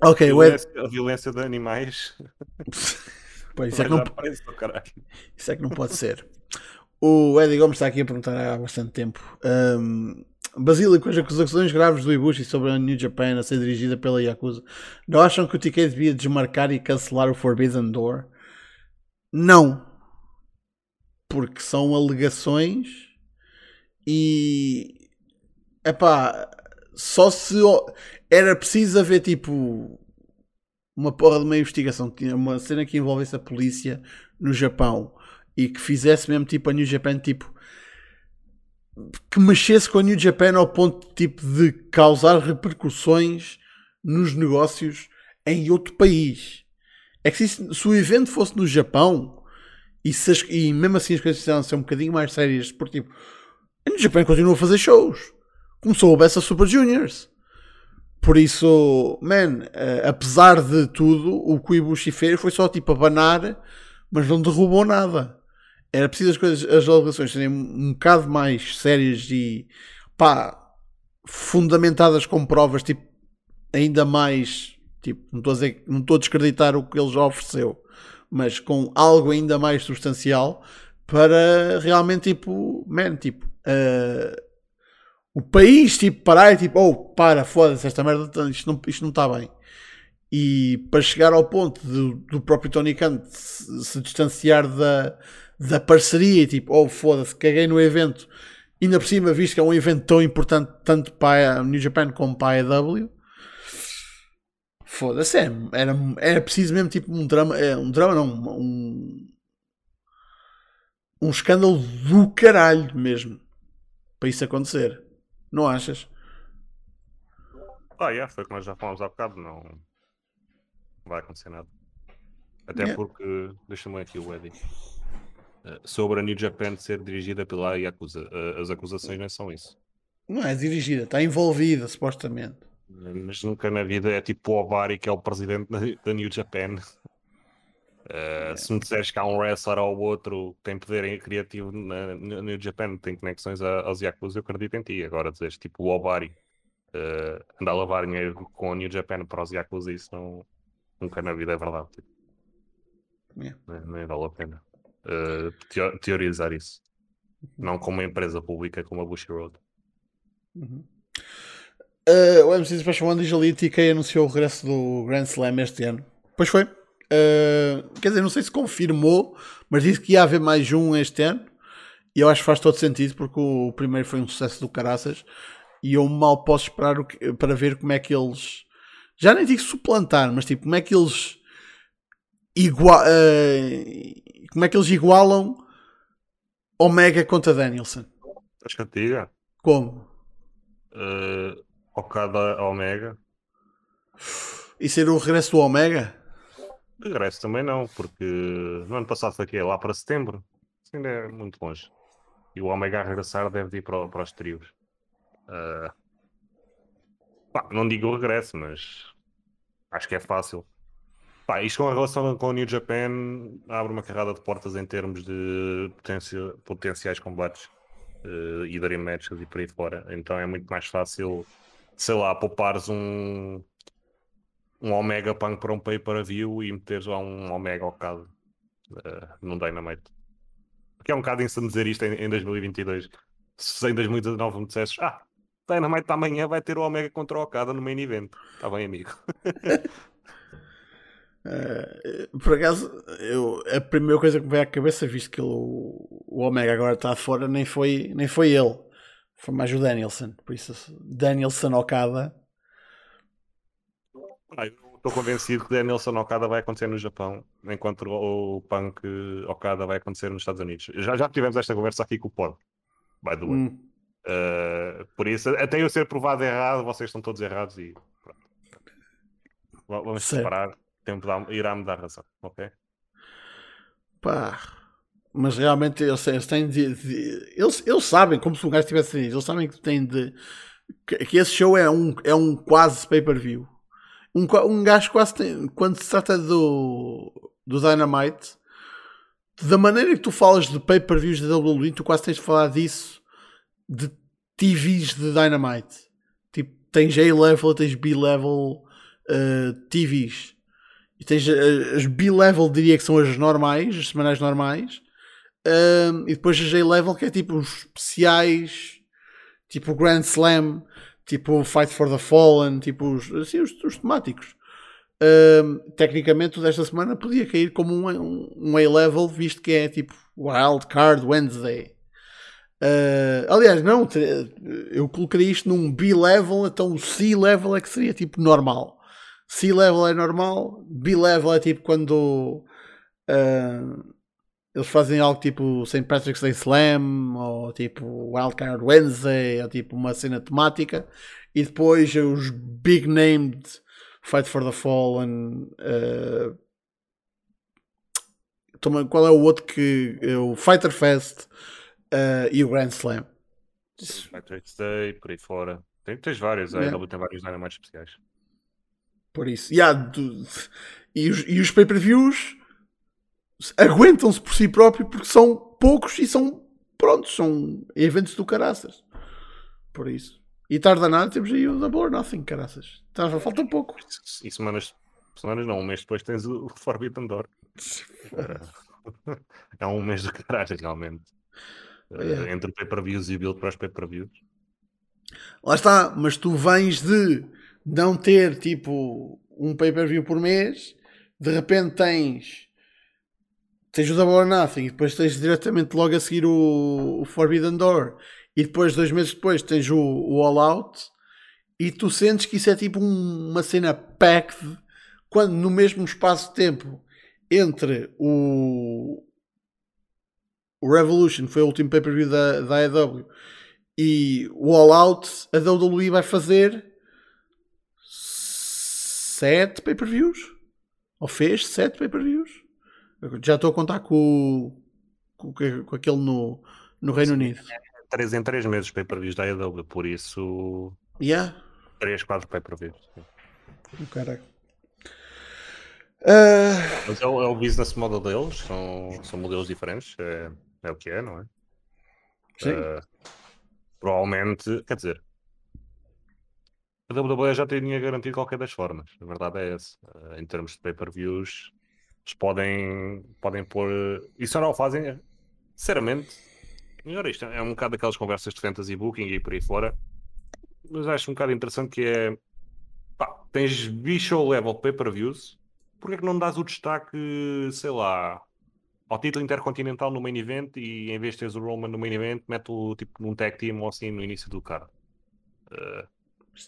Ok, a violência, Ed... a violência de animais. Pois, isso, é que não... isso é que não pode ser. O Eddie Gomes está aqui a perguntar há bastante tempo. Um, Basílio, as acusações graves do Ibushi sobre a New Japan a ser dirigida pela Yakuza, não acham que o TK devia desmarcar e cancelar o Forbidden Door? Não. Porque são alegações e. Epá, só se. Era preciso haver tipo. Uma porra de uma investigação, uma cena que envolvesse a polícia no Japão e que fizesse mesmo tipo a New Japan tipo que mexesse com a New Japan ao ponto tipo de causar repercussões nos negócios em outro país. É que se, se o evento fosse no Japão e, se as, e mesmo assim as coisas precisavam ser um bocadinho mais sérias, porque tipo, a New Japan continua a fazer shows. Começou a Bessa Super Juniors. Por isso, man, uh, apesar de tudo, o que o Ibushi fez foi só tipo abanar, mas não derrubou nada era preciso as coisas, as alegações serem um bocado mais sérias e pá, fundamentadas com provas, tipo, ainda mais, tipo, não estou a dizer, não estou a descreditar o que ele já ofereceu, mas com algo ainda mais substancial para realmente, tipo, man, tipo, uh, o país, tipo, parar e tipo, oh, para, foda-se, esta merda, isto não, isto não está bem. E para chegar ao ponto do, do próprio Tony Khan se, se, distanciar da, da parceria, tipo, oh foda-se, caguei no evento, ainda por cima, visto que é um evento tão importante tanto para a New Japan como para a AEW, foda-se, é, era, era preciso mesmo tipo um drama, é, um drama não, um, um escândalo do caralho mesmo para isso acontecer, não achas? Ah, yeah, foi como nós já falámos há bocado, não vai acontecer nada. Até yeah. porque, deixa-me aqui o Eddie. Uh, sobre a New Japan ser dirigida pela Yakuza. Uh, as acusações não são isso. Não é dirigida, está envolvida, supostamente. Mas nunca na vida é tipo o Obari, que é o presidente da New Japan. Uh, Se me disseres que há um wrestler ou outro que tem poder criativo na, na New Japan, tem conexões aos Yakuza, eu acredito em ti. Agora dizes tipo o Obari uh, andar a lavar dinheiro com a New Japan para os Yakuza, isso não, nunca na vida é verdade. Tipo. Yeah. Nem, nem, vale a pena uh, teorizar isso. Não como uma empresa pública como a Bush Road. Uhum. Uh, o MC Special One diz ali anunciou o regresso do Grand Slam este ano. Pois foi. Uh, quer dizer, não sei se confirmou, mas disse que ia haver mais um este ano. E eu acho que faz todo sentido porque o primeiro foi um sucesso do caraças e eu mal posso esperar que, para ver como é que eles já nem digo suplantar, mas tipo, como é que eles igual como é que eles igualam Omega contra Danielson? Acho que diga. Como? Uh, Okada Omega. E ser o regresso do Omega? Regresso também não, porque no ano passado foi aqui, lá para setembro. Isso ainda é muito longe. E o Omega a regressar deve ir para, para os trios. Uh, pá, não digo o regresso, mas acho que é fácil. Pá, isto com a relação com o New Japan abre uma carrada de portas em termos de potencia, potenciais combates uh, e dream matches e por aí fora. Então é muito mais fácil, sei lá, poupares um, um Omega Punk para um pay-per-view e meteres lá um Omega Okada uh, num Dynamite. Porque é um bocado insano dizer isto em, em 2022. Se em 2019 me dissesses, ah, Dynamite amanhã vai ter o Omega contra o Okada no main event. Está bem, amigo. *laughs* uh, por acaso, eu, a primeira coisa que me veio à cabeça, visto que ele, o Omega agora está fora, nem foi, nem foi ele. Foi mais o Danielson. Por isso, Danielson Okada. Ah, estou convencido que Danielson Okada vai acontecer no Japão, enquanto o Punk Okada vai acontecer nos Estados Unidos. Já, já tivemos esta conversa aqui com o Pod, by the way. Hum. Uh, por isso, até eu ser provado errado, vocês estão todos errados e pronto. Vamos separar. Tempo irá me dar razão, ok? Pá, mas realmente eles, eles têm de, de, eles, eles sabem, como se um gajo tivesse dito, eles sabem que tem de que, que, esse show é um, é um quase pay-per-view. Um, um gajo quase tem, quando se trata do, do Dynamite, da maneira que tu falas de pay-per-views da WWE, tu quase tens de falar disso de TVs de Dynamite. Tipo, tens A-level, tens B-level uh, TVs. E tens uh, as B-level, diria que são as normais, as semanais normais. Uh, e depois as A-level, que é tipo os especiais, tipo o Grand Slam, tipo o Fight for the Fallen, tipo os, assim, os, os temáticos. Uh, tecnicamente, desta semana podia cair como um, um, um A-level, visto que é tipo Wild Card Wednesday. Uh, aliás, não, eu colocaria isto num B-level, então o C-level é que seria tipo normal. C-level é normal, B-level é tipo quando uh, eles fazem algo tipo St. Patrick's Day Slam, ou tipo Wildcard Wednesday, ou tipo uma cena temática, e depois os big named Fight for the Fallen. Uh, qual é o outro que. É o Fighter Fest uh, e o Grand Slam. Patrick's Day, por aí fora. Tem, tens vários, a AEW tem vários mais especiais. Por isso, yeah, do, e os, e os pay-per-views aguentam-se por si próprios porque são poucos e são prontos, são eventos do caraças. Por isso. E tarda nada temos aí o Double or Nothing, caraças. Tá, falta pouco. E semanas, semanas não, um mês depois tens o *laughs* Forbidden Door. *laughs* é um mês do caralho, realmente. Uh, entre pay-per-views e build para os pay-per-views. Lá está, mas tu vens de não ter tipo um pay-per-view por mês, de repente tens tens o Double or Nothing e depois tens diretamente logo a seguir o, o Forbidden Door e depois, dois meses depois, tens o, o All Out e tu sentes que isso é tipo um, uma cena packed quando no mesmo espaço de tempo entre o, o Revolution, que foi o último pay-per-view da, da AEW, e o All Out, a WWE vai fazer sete pay-per-views? Ou fez sete pay-per-views? Já estou a contar com, com, com aquele no, no Reino Unido. Três em três meses pay-per-views da AEW, por isso. Yeah. Três, quatro pay-per-views. Oh, caralho. Uh... Mas é o, é o, business model deles, são, são modelos diferentes, é, é o que é, não é? Sim. Uh, provavelmente, quer dizer, a WWE já tinha garantido qualquer das formas, a verdade é essa. Uh, em termos de pay-per-views, eles podem, podem pôr. E só não o fazem, sinceramente. Melhor isto, é um bocado daquelas conversas de fantasy booking e por aí fora. Mas acho um bocado interessante que é. Pá, tens visual level pay-per-views porque é que não dás o destaque, sei lá, ao título intercontinental no main event e em vez de teres o Roman no main event, mete o tipo num tag team ou assim no início do card? Uh...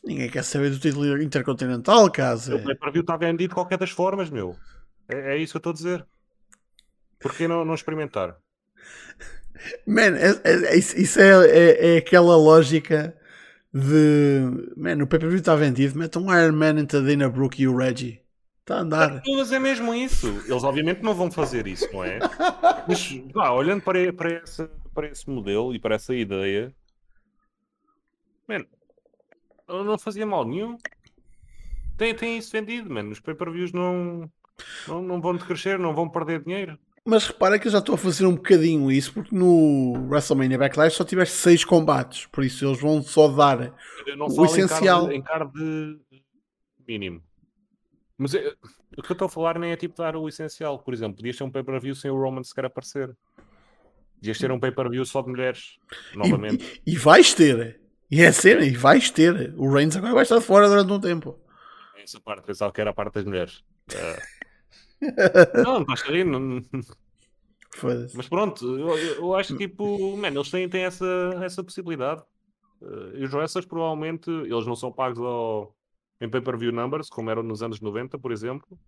Ninguém quer saber do título intercontinental, caso. O pay-per-view está vendido de qualquer das formas, meu. É, é isso que eu estou a dizer. Porquê não, não experimentar? Man, é, é, isso é, é, é, aquela lógica de. Man, o pay-per-view está vendido, mete um Iron Man entre a Dana Brooke e o Reggie. Está a andar. Mas é mesmo isso. Eles obviamente não vão fazer isso, não é? *laughs* Mas ah, olhando para, para, essa, para esse modelo e para essa ideia, man, não fazia mal nenhum. Tem, tem isso vendido, mano. Os pay-per-views não, não, não vão crescer, não vão perder dinheiro. Mas repara que eu já estou a fazer um bocadinho isso, porque no WrestleMania Backlash só tiveste seis combates, por isso eles vão só dar o essencial. Em card, em card mínimo. Mas o que eu estou a falar nem é tipo dar o essencial. Por exemplo, podias ter um pay-per-view sem o Roman sequer aparecer. Podias ter um pay-per-view só de mulheres, novamente. E, e, vais ter. E é cena, e vais ter. O Reigns agora vai estar fora durante um tempo. Essa parte, pensava que era a parte das mulheres. Uh... *laughs* não, não estás a. Não... Mas pronto, eu, eu, acho que tipo, man, eles têm, têm essa, essa possibilidade. Uh, e os wrestlers provavelmente, eles não são pagos ao, em pay-per-view numbers, como eram nos anos 90, por exemplo.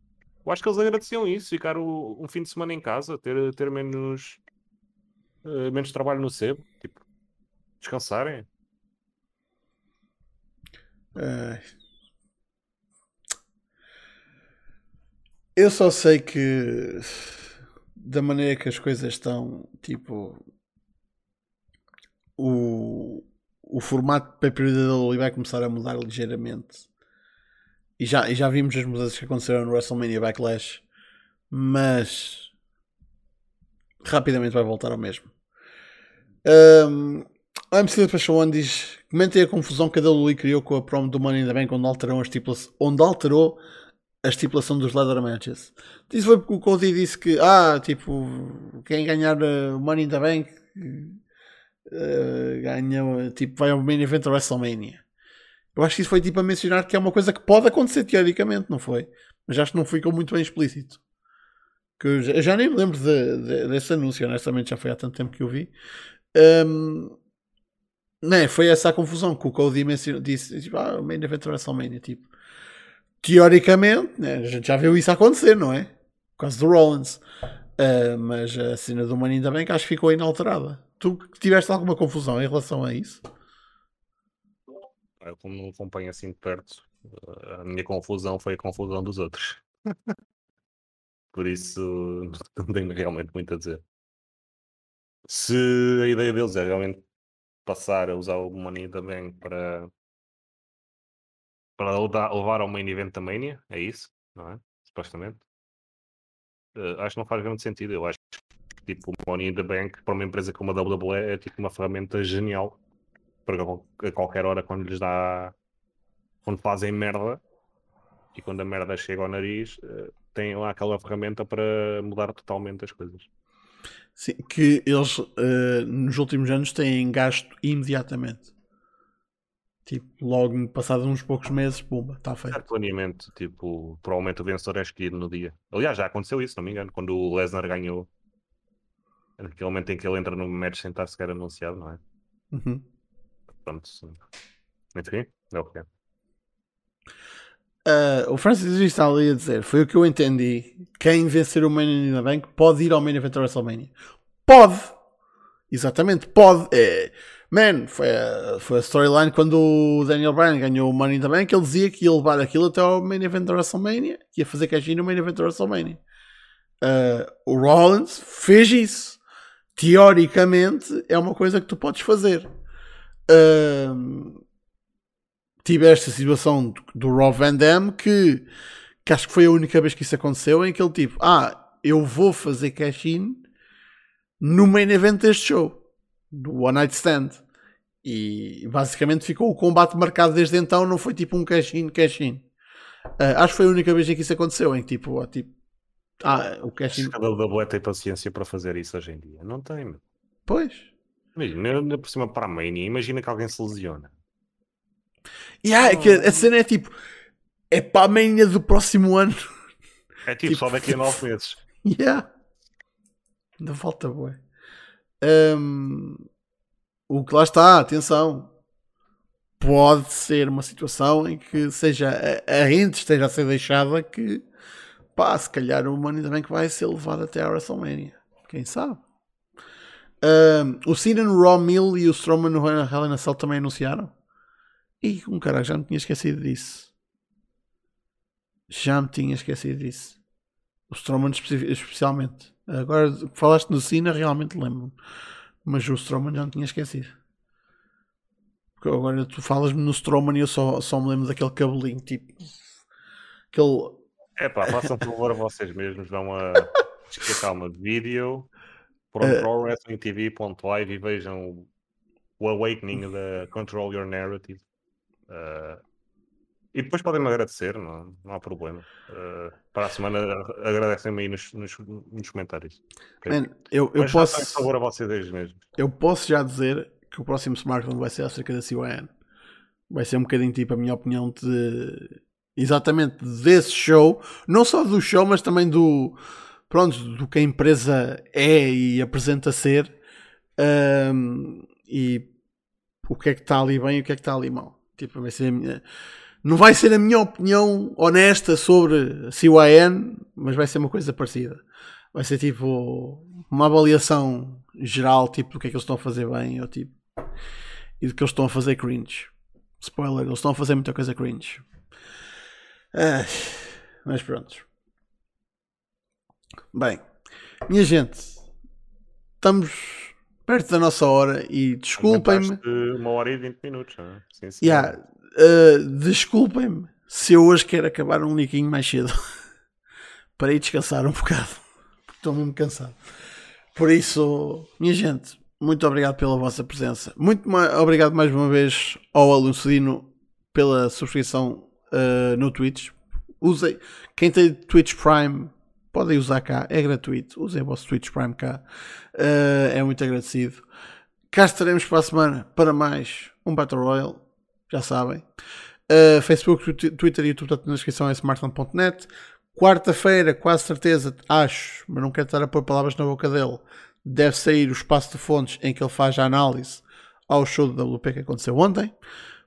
Eu acho que eles agradeciam isso, ficar o, um fim de semana em casa, ter, ter menos, uh, menos trabalho no sebo, tipo, descansarem. Eu só sei que da maneira que as coisas estão, tipo, o, o formato de pay-per-view da vai começar a mudar ligeiramente e já, e já vimos as mudanças que aconteceram no WrestleMania Backlash, mas rapidamente vai voltar ao mesmo. Um, a MC One diz: comentem a confusão que a WWE criou com a promo do Money in the Bank, onde alterou, onde alterou a estipulação dos ladder matches. Isso foi porque o Cody disse que, ah, tipo, quem ganhar o Money in the Bank uh, ganha, tipo, vai ao main event da WrestleMania. Eu acho que isso foi tipo a mencionar que é uma coisa que pode acontecer teoricamente, não foi? Mas acho que não ficou muito bem explícito. Que eu, já, eu já nem me lembro de, de, desse anúncio, honestamente, já foi há tanto tempo que eu vi. Um, né, foi essa a confusão que o Cody disse, tipo, ah, o main event WrestleMania, tipo. Teoricamente, né, a gente já viu isso acontecer, não é? Por causa do Rollins. Uh, mas a cena do Money bem que acho que ficou inalterada. Tu tiveste alguma confusão em relação a isso? Eu, como não acompanho assim de perto, a minha confusão foi a confusão dos outros. *laughs* Por isso, *laughs* não tenho realmente muito a dizer. Se a ideia deles é realmente passar a usar o Money também para, para levar ao main event da Mania, é isso, não é? Supostamente. Uh, acho que não faz grande sentido. Eu acho que tipo, o Money in the Bank para uma empresa como a WWE é tipo uma ferramenta genial para a qualquer hora quando lhes dá quando fazem merda e quando a merda chega ao nariz têm lá aquela ferramenta para mudar totalmente as coisas. Sim, que eles uh, nos últimos anos têm gasto imediatamente. Tipo, logo passado uns poucos meses, pumba, está feito. Certo planeamento, tipo, provavelmente o vencedor é escolhido no dia. Aliás, já aconteceu isso, não me engano, quando o Lesnar ganhou. Naquele momento em que ele entra no match sem estar sequer anunciado, não é? Uhum. Pronto, enfim, é o que é. Uh, o Francis está ali a dizer, foi o que eu entendi. Quem vencer o Mania in the Bank pode ir ao Main Event da WrestleMania. Pode! Exatamente, pode. É, man, foi a, foi a storyline quando o Daniel Bryan ganhou o Money in the Bank. Ele dizia que ia levar aquilo até ao Main Event da WrestleMania, que ia fazer cash no Main Event da WrestleMania. Uh, o Rollins fez isso. Teoricamente, é uma coisa que tu podes fazer. Uh, tiveste a situação do, do Rob Van Dam que, que acho que foi a única vez que isso aconteceu em que ele tipo, ah, eu vou fazer cash-in no main event deste show, do One Night Stand. E basicamente ficou o combate marcado desde então, não foi tipo um cash-in, cash-in. Uh, acho que foi a única vez em que isso aconteceu, em que tipo, oh, tipo ah, o cash-in. A WWE tem paciência para fazer isso hoje em dia. Não tem. Pois. Imagina, por cima para a Mania, imagina que alguém se lesiona. E yeah, é que a cena é tipo, é para a Mania do próximo ano. É tipo, tipo só daqui a nove *laughs* meses. Yeah. Ainda falta boa. Um, o que lá está, atenção. Pode ser uma situação em que seja a, a rente esteja a ser deixada que pá, se calhar o Money também que vai ser levado até a WrestleMania. Quem sabe? Um, o Cena no Raw Mill e o Strowman no Hell in a Cell também anunciaram. E um cara já me tinha esquecido disso. Já me tinha esquecido disso. O Strowman especialmente. Agora falaste no Cena, realmente lembro-me. Mas o Strowman já me tinha esquecido. Porque agora tu falas-me no Strowman e eu só, só me lembro daquele cabelinho, tipo. Aquele. É pá, façam por favor a vocês mesmos. Vão a. *laughs* Calma, vídeo. Para uh, ProWrestlingTV.live e vejam o Awakening da Control Your Narrative. Uh, e depois podem-me agradecer, não, não há problema. Uh, para a semana agradecem-me aí nos, nos, nos comentários. Okay? Man, eu, eu posso. Favor, a vocês mesmos. Eu posso já dizer que o próximo smartphone vai ser acerca da CYN. Vai ser um bocadinho tipo a minha opinião de. Exatamente desse show, não só do show, mas também do. Pronto, do que a empresa é e apresenta ser. Um, e o que é que está ali bem e o que é que está ali mal. Tipo, vai ser minha... Não vai ser a minha opinião honesta sobre CYN, mas vai ser uma coisa parecida. Vai ser tipo uma avaliação geral, tipo, do que é que eles estão a fazer bem ou tipo, e do que eles estão a fazer cringe. Spoiler, eles estão a fazer muita coisa cringe. Ah, mas pronto. Bem, minha gente, estamos perto da nossa hora e desculpem-me. Uma hora e vinte minutos, não é? Sim, sim. Yeah, uh, desculpem-me se eu hoje quero acabar um liquinho mais cedo *laughs* para ir descansar um bocado, porque estou mesmo cansado. Por isso, minha gente, muito obrigado pela vossa presença. Muito obrigado mais uma vez ao Alucedino pela subscrição uh, no Twitch. Usem, quem tem Twitch Prime podem usar cá, é gratuito. Usem o vosso Twitch Prime cá, uh, é muito agradecido. Cá estaremos para a semana para mais um Battle Royale, já sabem. Uh, Facebook, Twitter e YouTube, na descrição é smartphone.net. Quarta-feira, quase certeza, acho, mas não quero estar a pôr palavras na boca dele, deve sair o espaço de fontes em que ele faz a análise ao show do WP que aconteceu ontem.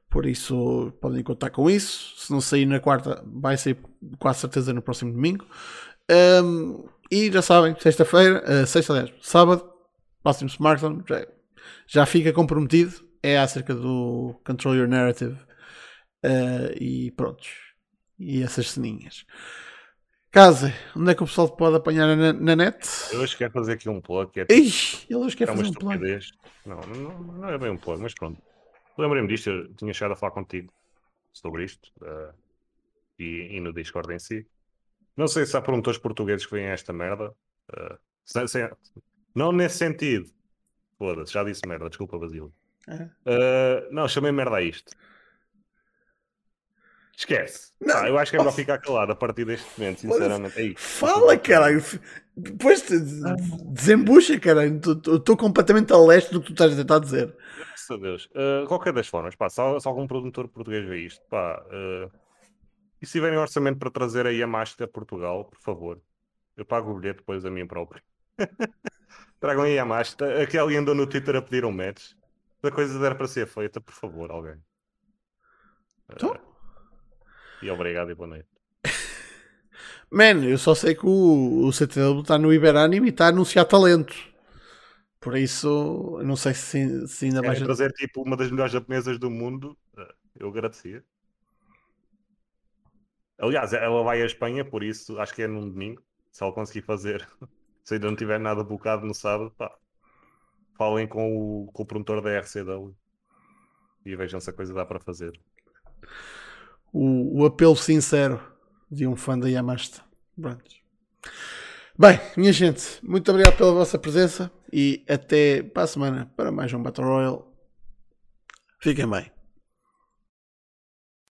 Por isso podem contar com isso. Se não sair na quarta, vai sair quase certeza no próximo domingo. Um, e já sabem, sexta-feira, uh, sexta, aliás, sábado, próximo smartphone, já, já fica comprometido. É acerca do Control Your Narrative uh, e prontos. E essas ceninhas. Casa, onde é que o pessoal te pode apanhar na, na net? Eu hoje quero fazer aqui um plug. Que é, Ixi, ele hoje quer é fazer um plug. Não, não, não, é bem um plug, mas pronto. Lembrei-me disto, eu tinha chegado a falar contigo sobre isto uh, e, e no Discord em si. Não sei se há promotores portugueses que veem esta merda. Uh, não nesse sentido. Foda-se, já disse merda, desculpa, Basílio. Uh, não, chamei merda a isto. Esquece. Não, ah, eu acho que é melhor ficar calado a partir deste momento, sinceramente. Aí, fala, caralho. Depois desembucha, caralho. Estou completamente a leste do que tu estás a tentar dizer. Graças a Deus. Uh, qualquer das formas, pá, se, se, algum produtor português vê isto, pá, uh, e se tiverem orçamento para trazer a Yamashita a Portugal, por favor, eu pago o bilhete depois a mim próprio. *laughs* Tragam a Yamashita. Alguém andou no Twitter a pedir um match. Se a coisa der para ser feita, por favor, alguém. Então? Uh, e obrigado e boa noite. *laughs* Man, eu só sei que o, o CTW está no Iberanime e está a anunciar talento. Por isso, não sei se, se ainda vai. trazer tipo uma das melhores japonesas do mundo, eh, eu agradecia. Aliás, ela vai à Espanha, por isso acho que é num domingo. Se ela conseguir fazer, *laughs* se ainda não tiver nada bocado no sábado, pá, falem com o, com o promotor da RCW e vejam se a coisa dá para fazer o, o apelo sincero de um fã da Yamasta. Pronto. Bem, minha gente, muito obrigado pela vossa presença e até para a semana para mais um Battle Royale. Fiquem bem.